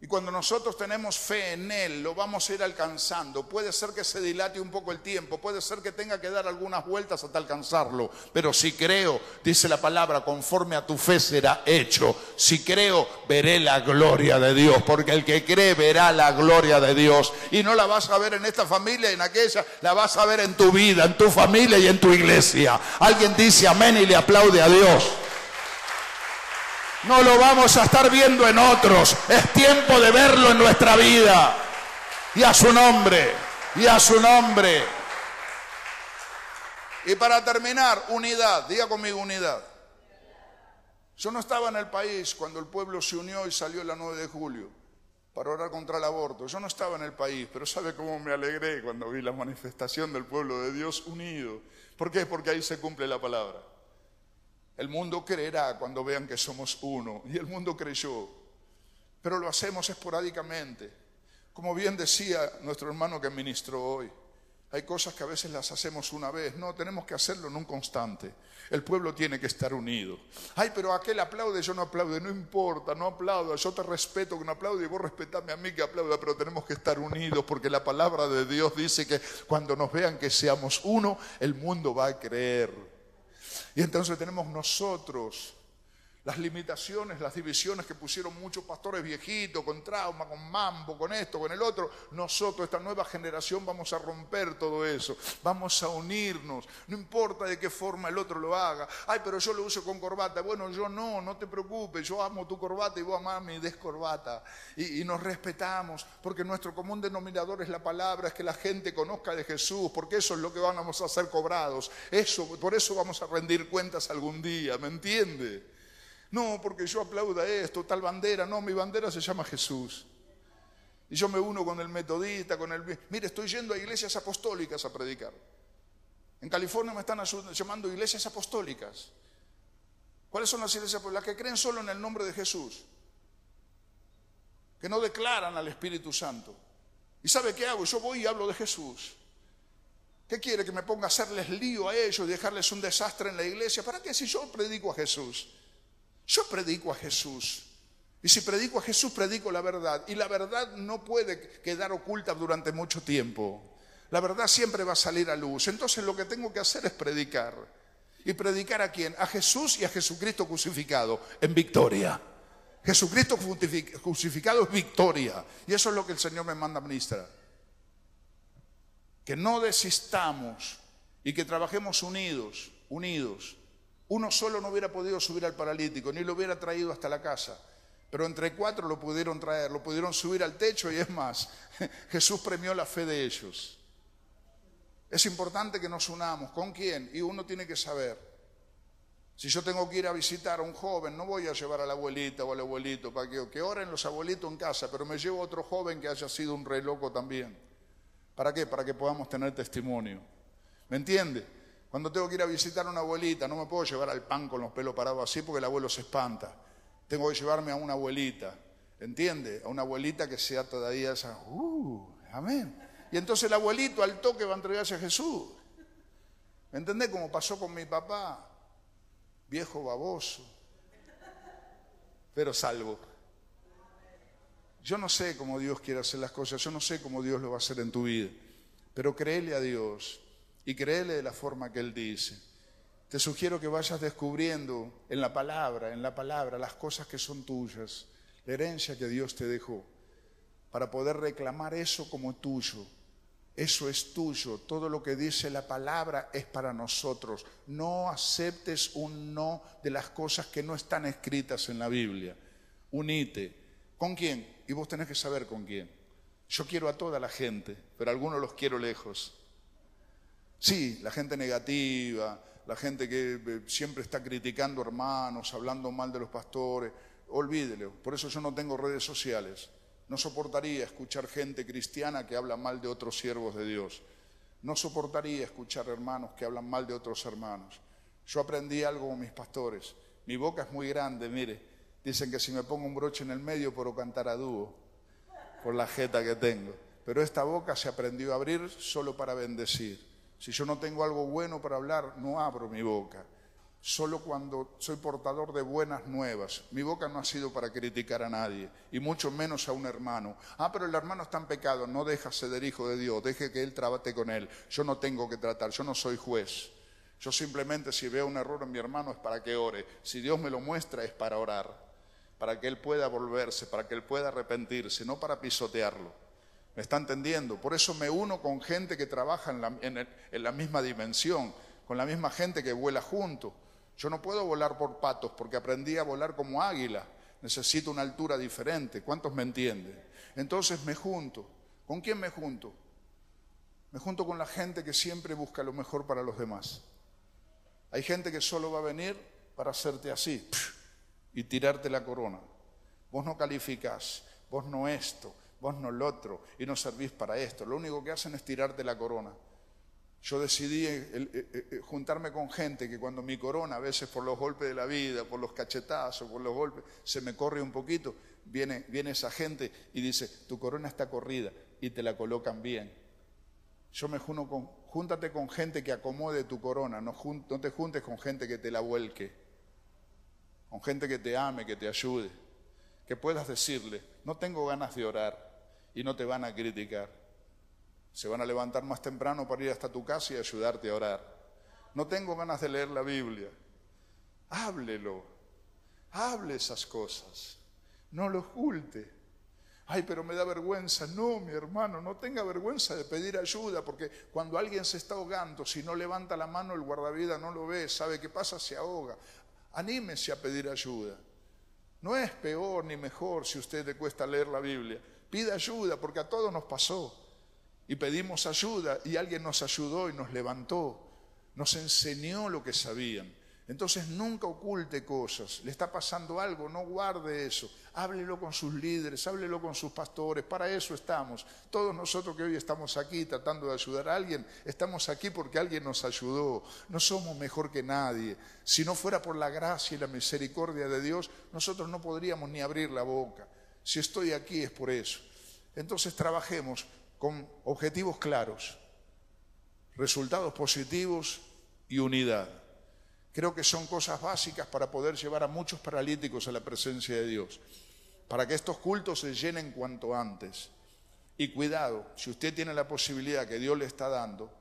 [SPEAKER 2] Y cuando nosotros tenemos fe en Él, lo vamos a ir alcanzando. Puede ser que se dilate un poco el tiempo, puede ser que tenga que dar algunas vueltas hasta alcanzarlo. Pero si creo, dice la palabra, conforme a tu fe será hecho. Si creo, veré la gloria de Dios, porque el que cree verá la gloria de Dios. Y no la vas a ver en esta familia, en aquella, la vas a ver en tu vida, en tu familia y en tu iglesia. Alguien dice amén y le aplaude a Dios no lo vamos a estar viendo en otros. Es tiempo de verlo en nuestra vida. Y a su nombre, y a su nombre. Y para terminar, unidad. Diga conmigo unidad. Yo no estaba en el país cuando el pueblo se unió y salió el 9 de julio para orar contra el aborto. Yo no estaba en el país, pero ¿sabe cómo me alegré cuando vi la manifestación del pueblo de Dios unido? ¿Por qué? Porque ahí se cumple la palabra. El mundo creerá cuando vean que somos uno. Y el mundo creyó. Pero lo hacemos esporádicamente. Como bien decía nuestro hermano que ministró hoy. Hay cosas que a veces las hacemos una vez. No, tenemos que hacerlo en un constante. El pueblo tiene que estar unido. Ay, pero aquel aplaude, yo no aplaude. No importa, no aplaudo. Yo te respeto que no aplaude y vos respetame a mí que aplauda, pero tenemos que estar unidos porque la palabra de Dios dice que cuando nos vean que seamos uno, el mundo va a creer. Y entonces tenemos nosotros las limitaciones, las divisiones que pusieron muchos pastores viejitos, con trauma, con mambo, con esto, con el otro. Nosotros, esta nueva generación, vamos a romper todo eso, vamos a unirnos, no importa de qué forma el otro lo haga. Ay, pero yo lo uso con corbata. Bueno, yo no, no te preocupes, yo amo tu corbata y vos amás mi descorbata. Y, y nos respetamos, porque nuestro común denominador es la palabra, es que la gente conozca de Jesús, porque eso es lo que vamos a ser cobrados. Eso, por eso vamos a rendir cuentas algún día, ¿me entiende? No, porque yo aplauda esto, tal bandera. No, mi bandera se llama Jesús. Y yo me uno con el metodista, con el... Mire, estoy yendo a iglesias apostólicas a predicar. En California me están llamando iglesias apostólicas. ¿Cuáles son las iglesias? Las que creen solo en el nombre de Jesús. Que no declaran al Espíritu Santo. ¿Y sabe qué hago? Yo voy y hablo de Jesús. ¿Qué quiere? Que me ponga a hacerles lío a ellos y dejarles un desastre en la iglesia. ¿Para qué si yo predico a Jesús? Yo predico a Jesús. Y si predico a Jesús, predico la verdad. Y la verdad no puede quedar oculta durante mucho tiempo. La verdad siempre va a salir a luz. Entonces lo que tengo que hacer es predicar. ¿Y predicar a quién? A Jesús y a Jesucristo crucificado en victoria. Jesucristo crucificado es victoria. Y eso es lo que el Señor me manda ministrar. Que no desistamos y que trabajemos unidos, unidos uno solo no hubiera podido subir al paralítico, ni lo hubiera traído hasta la casa. Pero entre cuatro lo pudieron traer, lo pudieron subir al techo y es más, *laughs* Jesús premió la fe de ellos. Es importante que nos unamos. ¿Con quién? Y uno tiene que saber. Si yo tengo que ir a visitar a un joven, no voy a llevar a la abuelita o al abuelito para que, que oren los abuelitos en casa, pero me llevo a otro joven que haya sido un rey loco también. ¿Para qué? Para que podamos tener testimonio. ¿Me entiende? Cuando tengo que ir a visitar a una abuelita, no me puedo llevar al pan con los pelos parados así porque el abuelo se espanta. Tengo que llevarme a una abuelita, ¿entiende? A una abuelita que sea todavía esa, uh, amén. Y entonces el abuelito al toque va a entregarse a Jesús. ¿Me entendés? Como pasó con mi papá, viejo baboso, pero salvo. Yo no sé cómo Dios quiere hacer las cosas, yo no sé cómo Dios lo va a hacer en tu vida, pero créele a Dios y créele de la forma que Él dice. Te sugiero que vayas descubriendo en la palabra, en la palabra, las cosas que son tuyas, la herencia que Dios te dejó, para poder reclamar eso como tuyo. Eso es tuyo. Todo lo que dice la palabra es para nosotros. No aceptes un no de las cosas que no están escritas en la Biblia. Unite. ¿Con quién? Y vos tenés que saber con quién. Yo quiero a toda la gente, pero a algunos los quiero lejos. Sí, la gente negativa, la gente que eh, siempre está criticando hermanos, hablando mal de los pastores, olvídelo. Por eso yo no tengo redes sociales. No soportaría escuchar gente cristiana que habla mal de otros siervos de Dios. No soportaría escuchar hermanos que hablan mal de otros hermanos. Yo aprendí algo con mis pastores. Mi boca es muy grande, mire. Dicen que si me pongo un broche en el medio puedo cantar a dúo por la jeta que tengo. Pero esta boca se aprendió a abrir solo para bendecir. Si yo no tengo algo bueno para hablar, no abro mi boca solo cuando soy portador de buenas nuevas. Mi boca no ha sido para criticar a nadie, y mucho menos a un hermano. Ah, pero el hermano está en pecado, no deja ser hijo de Dios, deje que él trate con él. Yo no tengo que tratar, yo no soy juez. Yo simplemente si veo un error en mi hermano es para que ore. Si Dios me lo muestra es para orar, para que él pueda volverse, para que él pueda arrepentirse, no para pisotearlo. ¿Me está entendiendo? Por eso me uno con gente que trabaja en la, misma dimensión, con la misma gente que vuela junto. Yo no puedo volar por patos porque aprendí a volar como águila. Necesito una altura diferente. ¿Cuántos me entienden? Entonces me junto. ¿Con quién me junto? Me junto con la gente que siempre busca lo mejor para los demás. Hay gente que solo va a venir para hacerte así y tirarte la corona. Vos no calificás, vos no esto, vos no lo otro y no servís para esto. Lo único que hacen es tirarte la corona. Yo decidí eh, eh, eh, juntarme con gente que cuando mi corona, a veces por los golpes de la vida, por los cachetazos, por los golpes, se me corre un poquito, viene, viene esa gente y dice, tu corona está corrida y te la colocan bien. Yo me junto con, júntate con gente que acomode tu corona, no, no te juntes con gente que te la vuelque, con gente que te ame, que te ayude, que puedas decirle, no tengo ganas de orar y no te van a criticar. Se van a levantar más temprano para ir hasta tu casa y ayudarte a orar. No tengo ganas de leer la Biblia. Háblelo. Hable esas cosas. No lo oculte. Ay, pero me da vergüenza. No, mi hermano, no tenga vergüenza de pedir ayuda, porque cuando alguien se está ahogando, si no levanta la mano, el guardavida no lo ve, sabe qué pasa, se ahoga. Anímese a pedir ayuda. No es peor ni mejor si a usted le cuesta leer la Biblia. Pida ayuda, porque a todos nos pasó y pedimos ayuda y alguien nos ayudó y nos levantó, nos enseñó lo que sabían. Entonces nunca oculte cosas, le está pasando algo, no guarde eso, háblelo con sus líderes, háblelo con sus pastores, para eso estamos. Todos nosotros que hoy estamos aquí tratando de ayudar a alguien, estamos aquí porque alguien nos ayudó, no somos mejor que nadie. Si no fuera por la gracia y la misericordia de Dios, nosotros no podríamos ni abrir la boca. Si estoy aquí es por eso. Entonces trabajemos con objetivos claros, resultados positivos y unidad. Creo que son cosas básicas para poder llevar a muchos paralíticos a la presencia de Dios, para que estos cultos se llenen cuanto antes. Y cuidado, si usted tiene la posibilidad que Dios le está dando,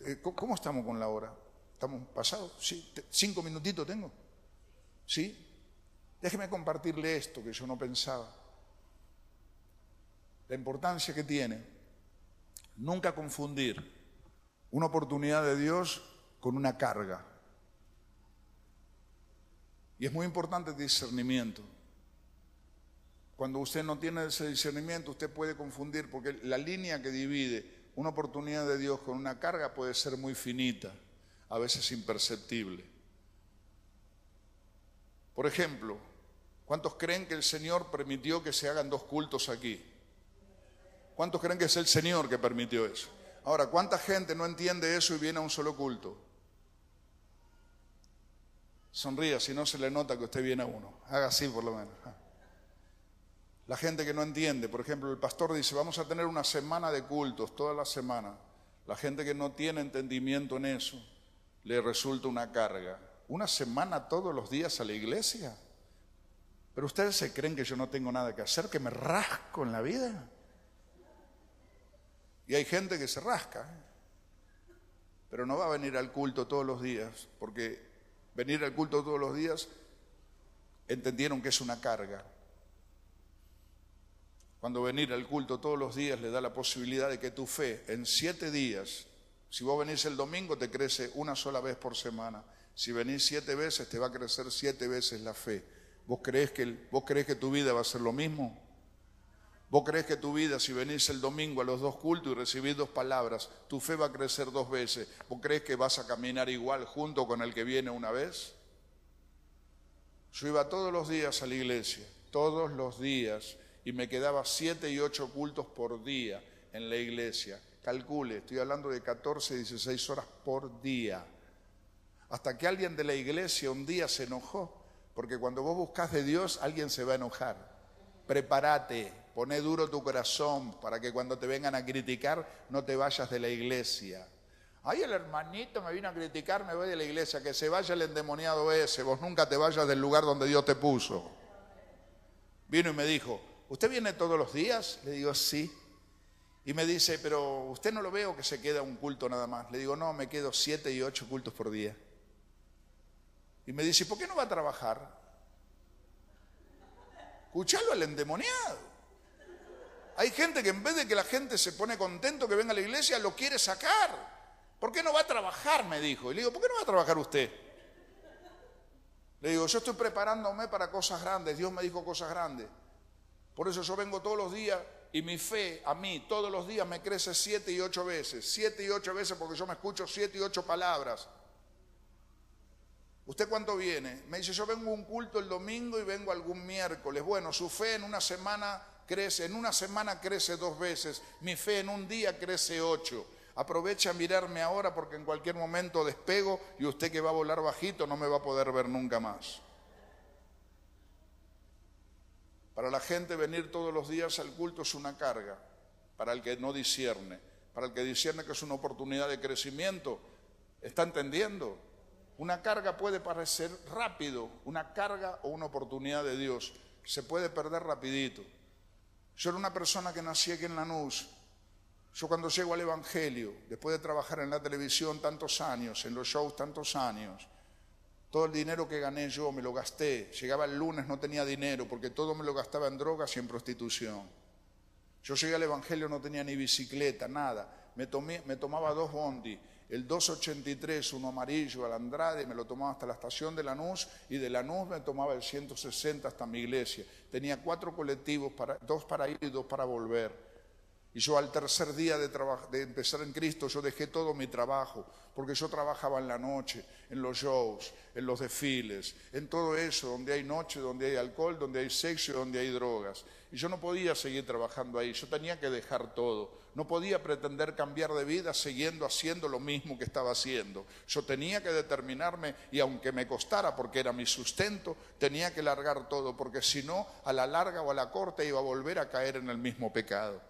[SPEAKER 2] eh, ¿cómo estamos con la hora? ¿Estamos pasados? ¿Sí? ¿Cinco minutitos tengo? ¿Sí? Déjeme compartirle esto que yo no pensaba. La importancia que tiene Nunca confundir una oportunidad de Dios con una carga. Y es muy importante el discernimiento. Cuando usted no tiene ese discernimiento, usted puede confundir, porque la línea que divide una oportunidad de Dios con una carga puede ser muy finita, a veces imperceptible. Por ejemplo, ¿cuántos creen que el Señor permitió que se hagan dos cultos aquí? ¿Cuántos creen que es el Señor que permitió eso? Ahora, ¿cuánta gente no entiende eso y viene a un solo culto? Sonría si no se le nota que usted viene a uno. Haga así por lo menos. La gente que no entiende, por ejemplo, el pastor dice, vamos a tener una semana de cultos, toda la semana. La gente que no tiene entendimiento en eso, le resulta una carga. ¿Una semana todos los días a la iglesia? Pero ustedes se creen que yo no tengo nada que hacer, que me rasco en la vida. Y hay gente que se rasca, ¿eh? pero no va a venir al culto todos los días, porque venir al culto todos los días entendieron que es una carga. cuando venir al culto todos los días le da la posibilidad de que tu fe en siete días, si vos venís el domingo te crece una sola vez por semana, si venís siete veces te va a crecer siete veces la fe. ¿Vos crees que, vos crees que tu vida va a ser lo mismo? ¿Vos crees que tu vida, si venís el domingo a los dos cultos y recibís dos palabras, tu fe va a crecer dos veces? ¿Vos crees que vas a caminar igual junto con el que viene una vez? Yo iba todos los días a la iglesia, todos los días, y me quedaba siete y ocho cultos por día en la iglesia. Calcule, estoy hablando de 14, 16 horas por día. Hasta que alguien de la iglesia un día se enojó, porque cuando vos buscas de Dios, alguien se va a enojar. Prepárate, Poné duro tu corazón para que cuando te vengan a criticar no te vayas de la iglesia. Ay, el hermanito me vino a criticar, me voy de la iglesia, que se vaya el endemoniado ese, vos nunca te vayas del lugar donde Dios te puso. Vino y me dijo, ¿usted viene todos los días? Le digo, sí. Y me dice, pero usted no lo veo que se queda un culto nada más. Le digo, no, me quedo siete y ocho cultos por día. Y me dice, ¿por qué no va a trabajar? Escuchalo al endemoniado. Hay gente que en vez de que la gente se pone contento que venga a la iglesia, lo quiere sacar. ¿Por qué no va a trabajar? Me dijo. Y le digo, ¿por qué no va a trabajar usted? Le digo, yo estoy preparándome para cosas grandes. Dios me dijo cosas grandes. Por eso yo vengo todos los días y mi fe a mí todos los días me crece siete y ocho veces. Siete y ocho veces porque yo me escucho siete y ocho palabras. ¿Usted cuánto viene? Me dice, yo vengo a un culto el domingo y vengo algún miércoles. Bueno, su fe en una semana crece, en una semana crece dos veces, mi fe en un día crece ocho. Aprovecha a mirarme ahora porque en cualquier momento despego y usted que va a volar bajito no me va a poder ver nunca más. Para la gente venir todos los días al culto es una carga, para el que no discierne, para el que discierne que es una oportunidad de crecimiento. ¿Está entendiendo? Una carga puede parecer rápido, una carga o una oportunidad de Dios. Se puede perder rapidito. Yo era una persona que nací aquí en Lanús. Yo cuando llego al Evangelio, después de trabajar en la televisión tantos años, en los shows tantos años, todo el dinero que gané yo me lo gasté. Llegaba el lunes, no tenía dinero, porque todo me lo gastaba en drogas y en prostitución. Yo llegué al Evangelio, no tenía ni bicicleta, nada. Me, me tomaba dos bondi el 283, uno amarillo al Andrade, me lo tomaba hasta la estación de Lanús y de Lanús me tomaba el 160 hasta mi iglesia. Tenía cuatro colectivos, dos para ir y dos para volver. Y yo al tercer día de, de, empezar en Cristo, yo dejé todo mi trabajo, porque yo trabajaba en la noche, en los shows, en los desfiles, en todo eso, donde hay noche, donde hay alcohol, donde hay sexo, donde hay drogas. Y yo no podía seguir trabajando ahí, yo tenía que dejar todo. No podía pretender cambiar de vida siguiendo haciendo lo mismo que estaba haciendo. Yo tenía que determinarme y aunque me costara porque era mi sustento, tenía que largar todo, porque si no, a la larga o a la corta iba a volver a caer en el mismo pecado.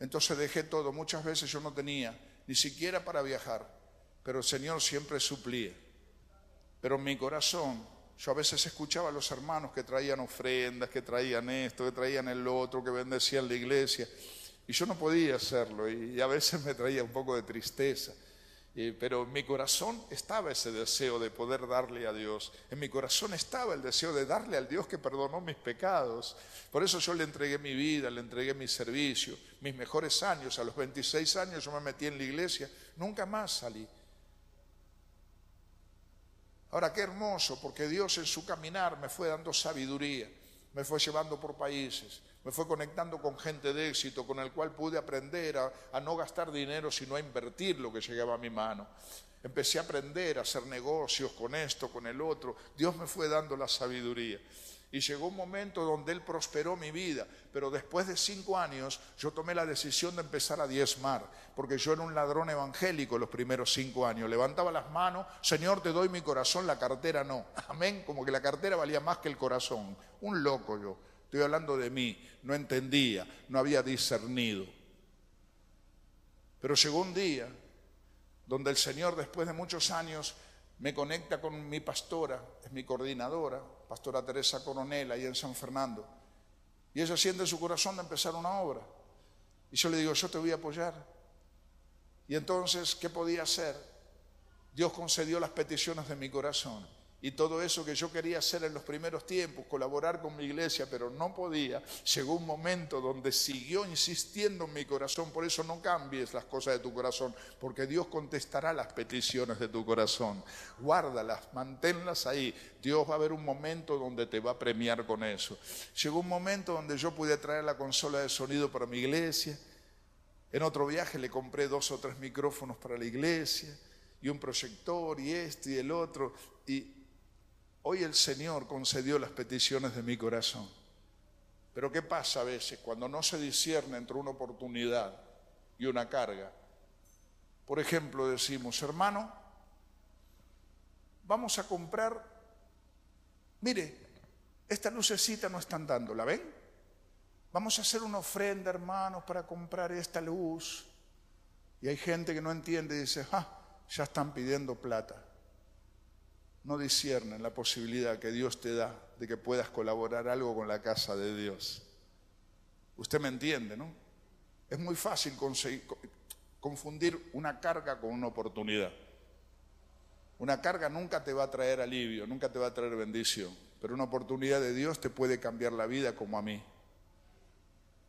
[SPEAKER 2] Entonces dejé todo. Muchas veces yo no tenía ni siquiera para viajar, pero el Señor siempre suplía. Pero en mi corazón, yo a veces escuchaba a los hermanos que traían ofrendas, que traían esto, que traían el otro, que bendecían la iglesia, y yo no podía hacerlo, y a veces me traía un poco de tristeza pero en mi corazón estaba ese deseo de poder darle a Dios. En mi corazón estaba el deseo de darle al Dios que perdonó mis pecados. Por eso yo le entregué mi vida, le entregué mi servicio, mis mejores años. A los 26 años yo me metí en la iglesia, nunca más salí. Ahora qué hermoso, porque Dios en su caminar me fue dando sabiduría, me fue llevando por países, me fue conectando con gente de éxito con el cual pude aprender a, no gastar dinero, sino a invertir lo que llegaba a mi mano. Empecé a aprender a hacer negocios con esto, con el otro. Dios me fue dando la sabiduría. Y llegó un momento donde Él prosperó mi vida, pero después de cinco años yo tomé la decisión de empezar a diezmar, porque yo era un ladrón evangélico los primeros cinco años. Levantaba las manos, Señor, te doy mi corazón, la cartera no. *laughs* Amén, como que la cartera valía más que el corazón. Un loco yo. Estoy hablando de mí, no entendía, no había discernido. Pero llegó un día donde el Señor, después de muchos años, me conecta con mi pastora, es mi coordinadora, pastora Teresa Coronel, ahí en San Fernando. Y ella siente en su corazón de empezar una obra. Y yo le digo, yo te voy a apoyar. Y entonces, ¿qué podía hacer? Dios concedió las peticiones de mi corazón. Y todo eso que yo quería hacer en los primeros tiempos, colaborar con mi iglesia, pero no podía, llegó un momento donde siguió insistiendo en mi corazón, por eso no cambies las cosas de tu corazón, porque Dios contestará las peticiones de tu corazón. Guárdalas, manténlas ahí. Dios va a haber un momento donde te va a premiar con eso. Llegó un momento donde yo pude traer la consola de sonido para mi iglesia. En otro viaje le compré dos o tres micrófonos para la iglesia y un proyector y este y el otro. Y Hoy el Señor concedió las peticiones de mi corazón. Pero ¿qué pasa a veces cuando no se discierne entre una oportunidad y una carga? Por ejemplo, decimos, hermano, vamos a comprar, mire, esta lucecita no están dando, ¿la ven? Vamos a hacer una ofrenda, hermanos, para comprar esta luz. Y hay gente que no entiende y dice, ah, ya están pidiendo plata no disciernen la posibilidad que Dios te da de que puedas colaborar algo con la casa de Dios. Usted me entiende, ¿no? Es muy fácil confundir una carga con una oportunidad. Una carga nunca te va a traer alivio, nunca te va a traer bendición, pero una oportunidad de Dios te puede cambiar la vida como a mí.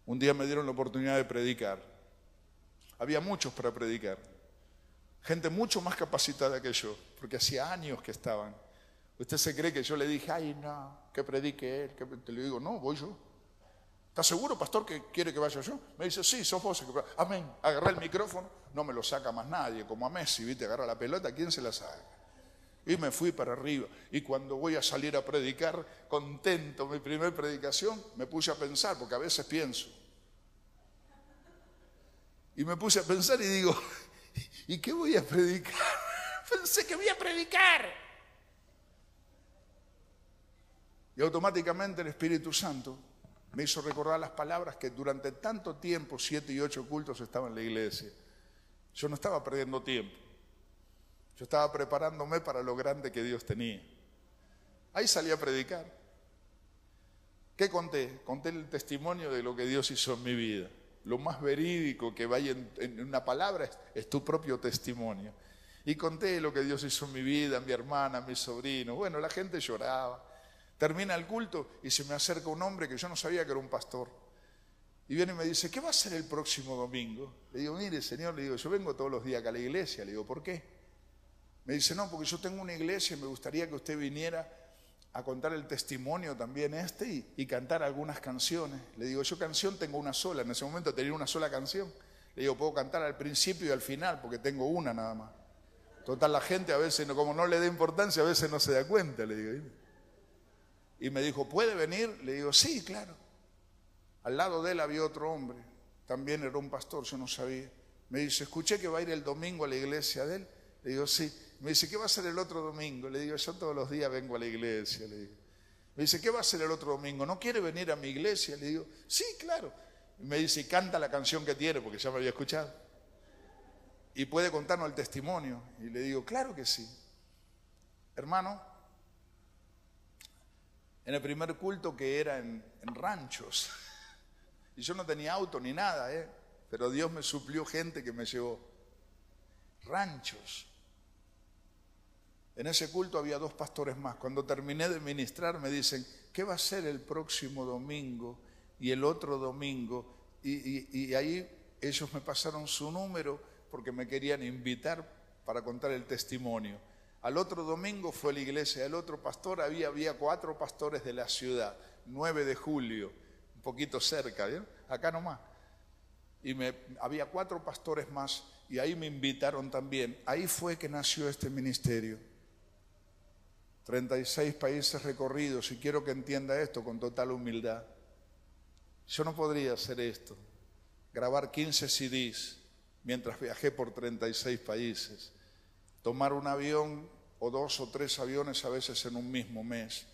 [SPEAKER 2] Un día me dieron la oportunidad de predicar. Había muchos para predicar gente mucho más capacitada que yo, porque hacía años que estaban. Usted se cree que yo le dije, ay, no, que predique él, te le digo, no, voy yo. ¿Estás seguro, pastor, que quiere que vaya yo? Me dice, sí, sos vos. Amén. Agarré el micrófono, no me lo saca más nadie, como a Messi, ¿viste? Agarra la pelota, ¿quién se la saca? Y me fui para arriba. Y cuando voy a salir a predicar, contento, mi primer predicación, me puse a pensar, porque a veces pienso. Y me puse a pensar y digo, ¿Y qué voy a predicar? *laughs* Pensé que voy a predicar. Y automáticamente el Espíritu Santo me hizo recordar las palabras que durante tanto tiempo, siete y ocho cultos, estaban en la iglesia. Yo no estaba perdiendo tiempo. Yo estaba preparándome para lo grande que Dios tenía. Ahí salí a predicar. ¿Qué conté? Conté el testimonio de lo que Dios hizo en mi vida lo más verídico que vaya en, una palabra es, tu propio testimonio. Y conté lo que Dios hizo en mi vida, mi hermana, mi sobrino. Bueno, la gente lloraba. Termina el culto y se me acerca un hombre que yo no sabía que era un pastor. Y viene y me dice, ¿qué va a hacer el próximo domingo? Le digo, mire, señor, le digo, yo vengo todos los días acá a la iglesia. Le digo, ¿por qué? Me dice, no, porque yo tengo una iglesia y me gustaría que usted viniera a contar el testimonio también este y, cantar algunas canciones. Le digo, yo canción tengo una sola, en ese momento tenía una sola canción. Le digo, puedo cantar al principio y al final porque tengo una nada más. Total, la gente a veces, como no le da importancia, a veces no se da cuenta, le digo. Y me dijo, ¿puede venir? Le digo, sí, claro. Al lado de él había otro hombre, también era un pastor, yo no sabía. Me dice, escuché que va a ir el domingo a la iglesia de él. Le digo, sí. Me dice, ¿qué va a hacer el otro domingo? Le digo, yo todos los días vengo a la iglesia. Le digo. Me dice, ¿qué va a hacer el otro domingo? ¿No quiere venir a mi iglesia? Le digo, sí, claro. me dice, canta la canción que tiene, porque ya me había escuchado. Y puede contarnos el testimonio. Y le digo, claro que sí. Hermano, en el primer culto que era en, en ranchos, *laughs* y yo no tenía auto ni nada, ¿eh? pero Dios me suplió gente que me llevó. Ranchos. En ese culto había dos pastores más. Cuando terminé de ministrar me dicen, ¿qué va a ser el próximo domingo y el otro domingo? Y, ahí ellos me pasaron su número porque me querían invitar para contar el testimonio. Al otro domingo fue la iglesia del otro pastor, había, había cuatro pastores de la ciudad, 9 de julio, un poquito cerca, acá nomás. Y había cuatro pastores más y ahí me invitaron también. Ahí fue que nació este ministerio. 36 países recorridos y quiero que entienda esto con total humildad. Yo no podría hacer esto, grabar 15 CDs mientras viajé por 36 países, tomar un avión o dos o tres aviones a veces en un mismo mes,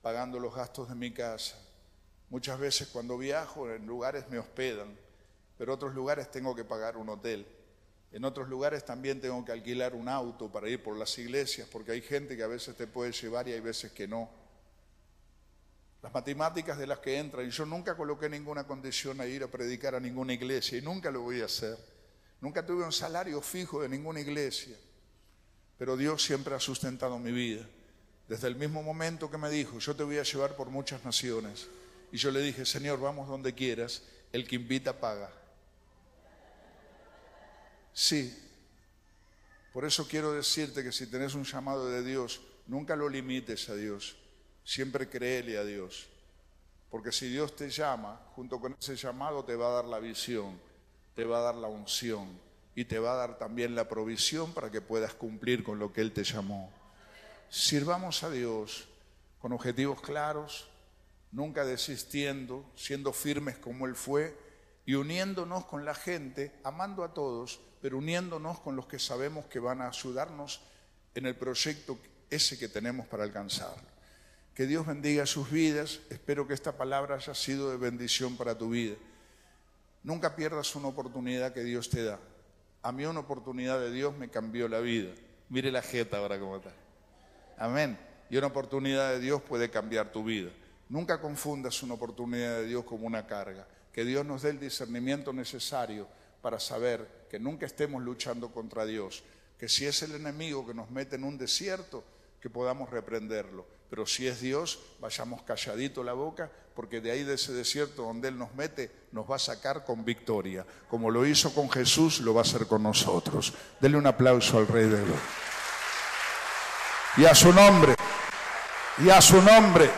[SPEAKER 2] pagando los gastos de mi casa. Muchas veces cuando viajo en lugares me hospedan, pero otros lugares tengo que pagar un hotel. En otros lugares también tengo que alquilar un auto para ir por las iglesias, porque hay gente que a veces te puede llevar y hay veces que no. Las matemáticas de las que entran, y yo nunca coloqué ninguna condición a ir a predicar a ninguna iglesia, y nunca lo voy a hacer. Nunca tuve un salario fijo de ninguna iglesia, pero Dios siempre ha sustentado mi vida. Desde el mismo momento que me dijo, yo te voy a llevar por muchas naciones. Y yo le dije, Señor, vamos donde quieras, el que invita paga. Sí. Por eso quiero decirte que si tenés un llamado de Dios, nunca lo limites a Dios. Siempre créele a Dios. Porque si Dios te llama, junto con ese llamado te va a dar la visión, te va a dar la unción y te va a dar también la provisión para que puedas cumplir con lo que Él te llamó. Sirvamos a Dios con objetivos claros, nunca desistiendo, siendo firmes como Él fue y uniéndonos con la gente, amando a todos, pero uniéndonos con los que sabemos que van a ayudarnos en el proyecto ese que tenemos para alcanzarlo. Que Dios bendiga sus vidas. Espero que esta palabra haya sido de bendición para tu vida. Nunca pierdas una oportunidad que Dios te da. A mí una oportunidad de Dios me cambió la vida. Mire la jeta ahora cómo está. Amén. Y una oportunidad de Dios puede cambiar tu vida. Nunca confundas una oportunidad de Dios como una carga. Que Dios nos dé el discernimiento necesario para saber que nunca estemos luchando contra Dios. Que si es el enemigo que nos mete en un desierto, que podamos reprenderlo pero si es Dios, vayamos calladito la boca, porque de ahí de ese desierto donde Él nos mete, nos va a sacar con victoria. Como lo hizo con Jesús, lo va a hacer con nosotros. Dele un aplauso al Rey de Gloria. Y a su nombre, y a su nombre.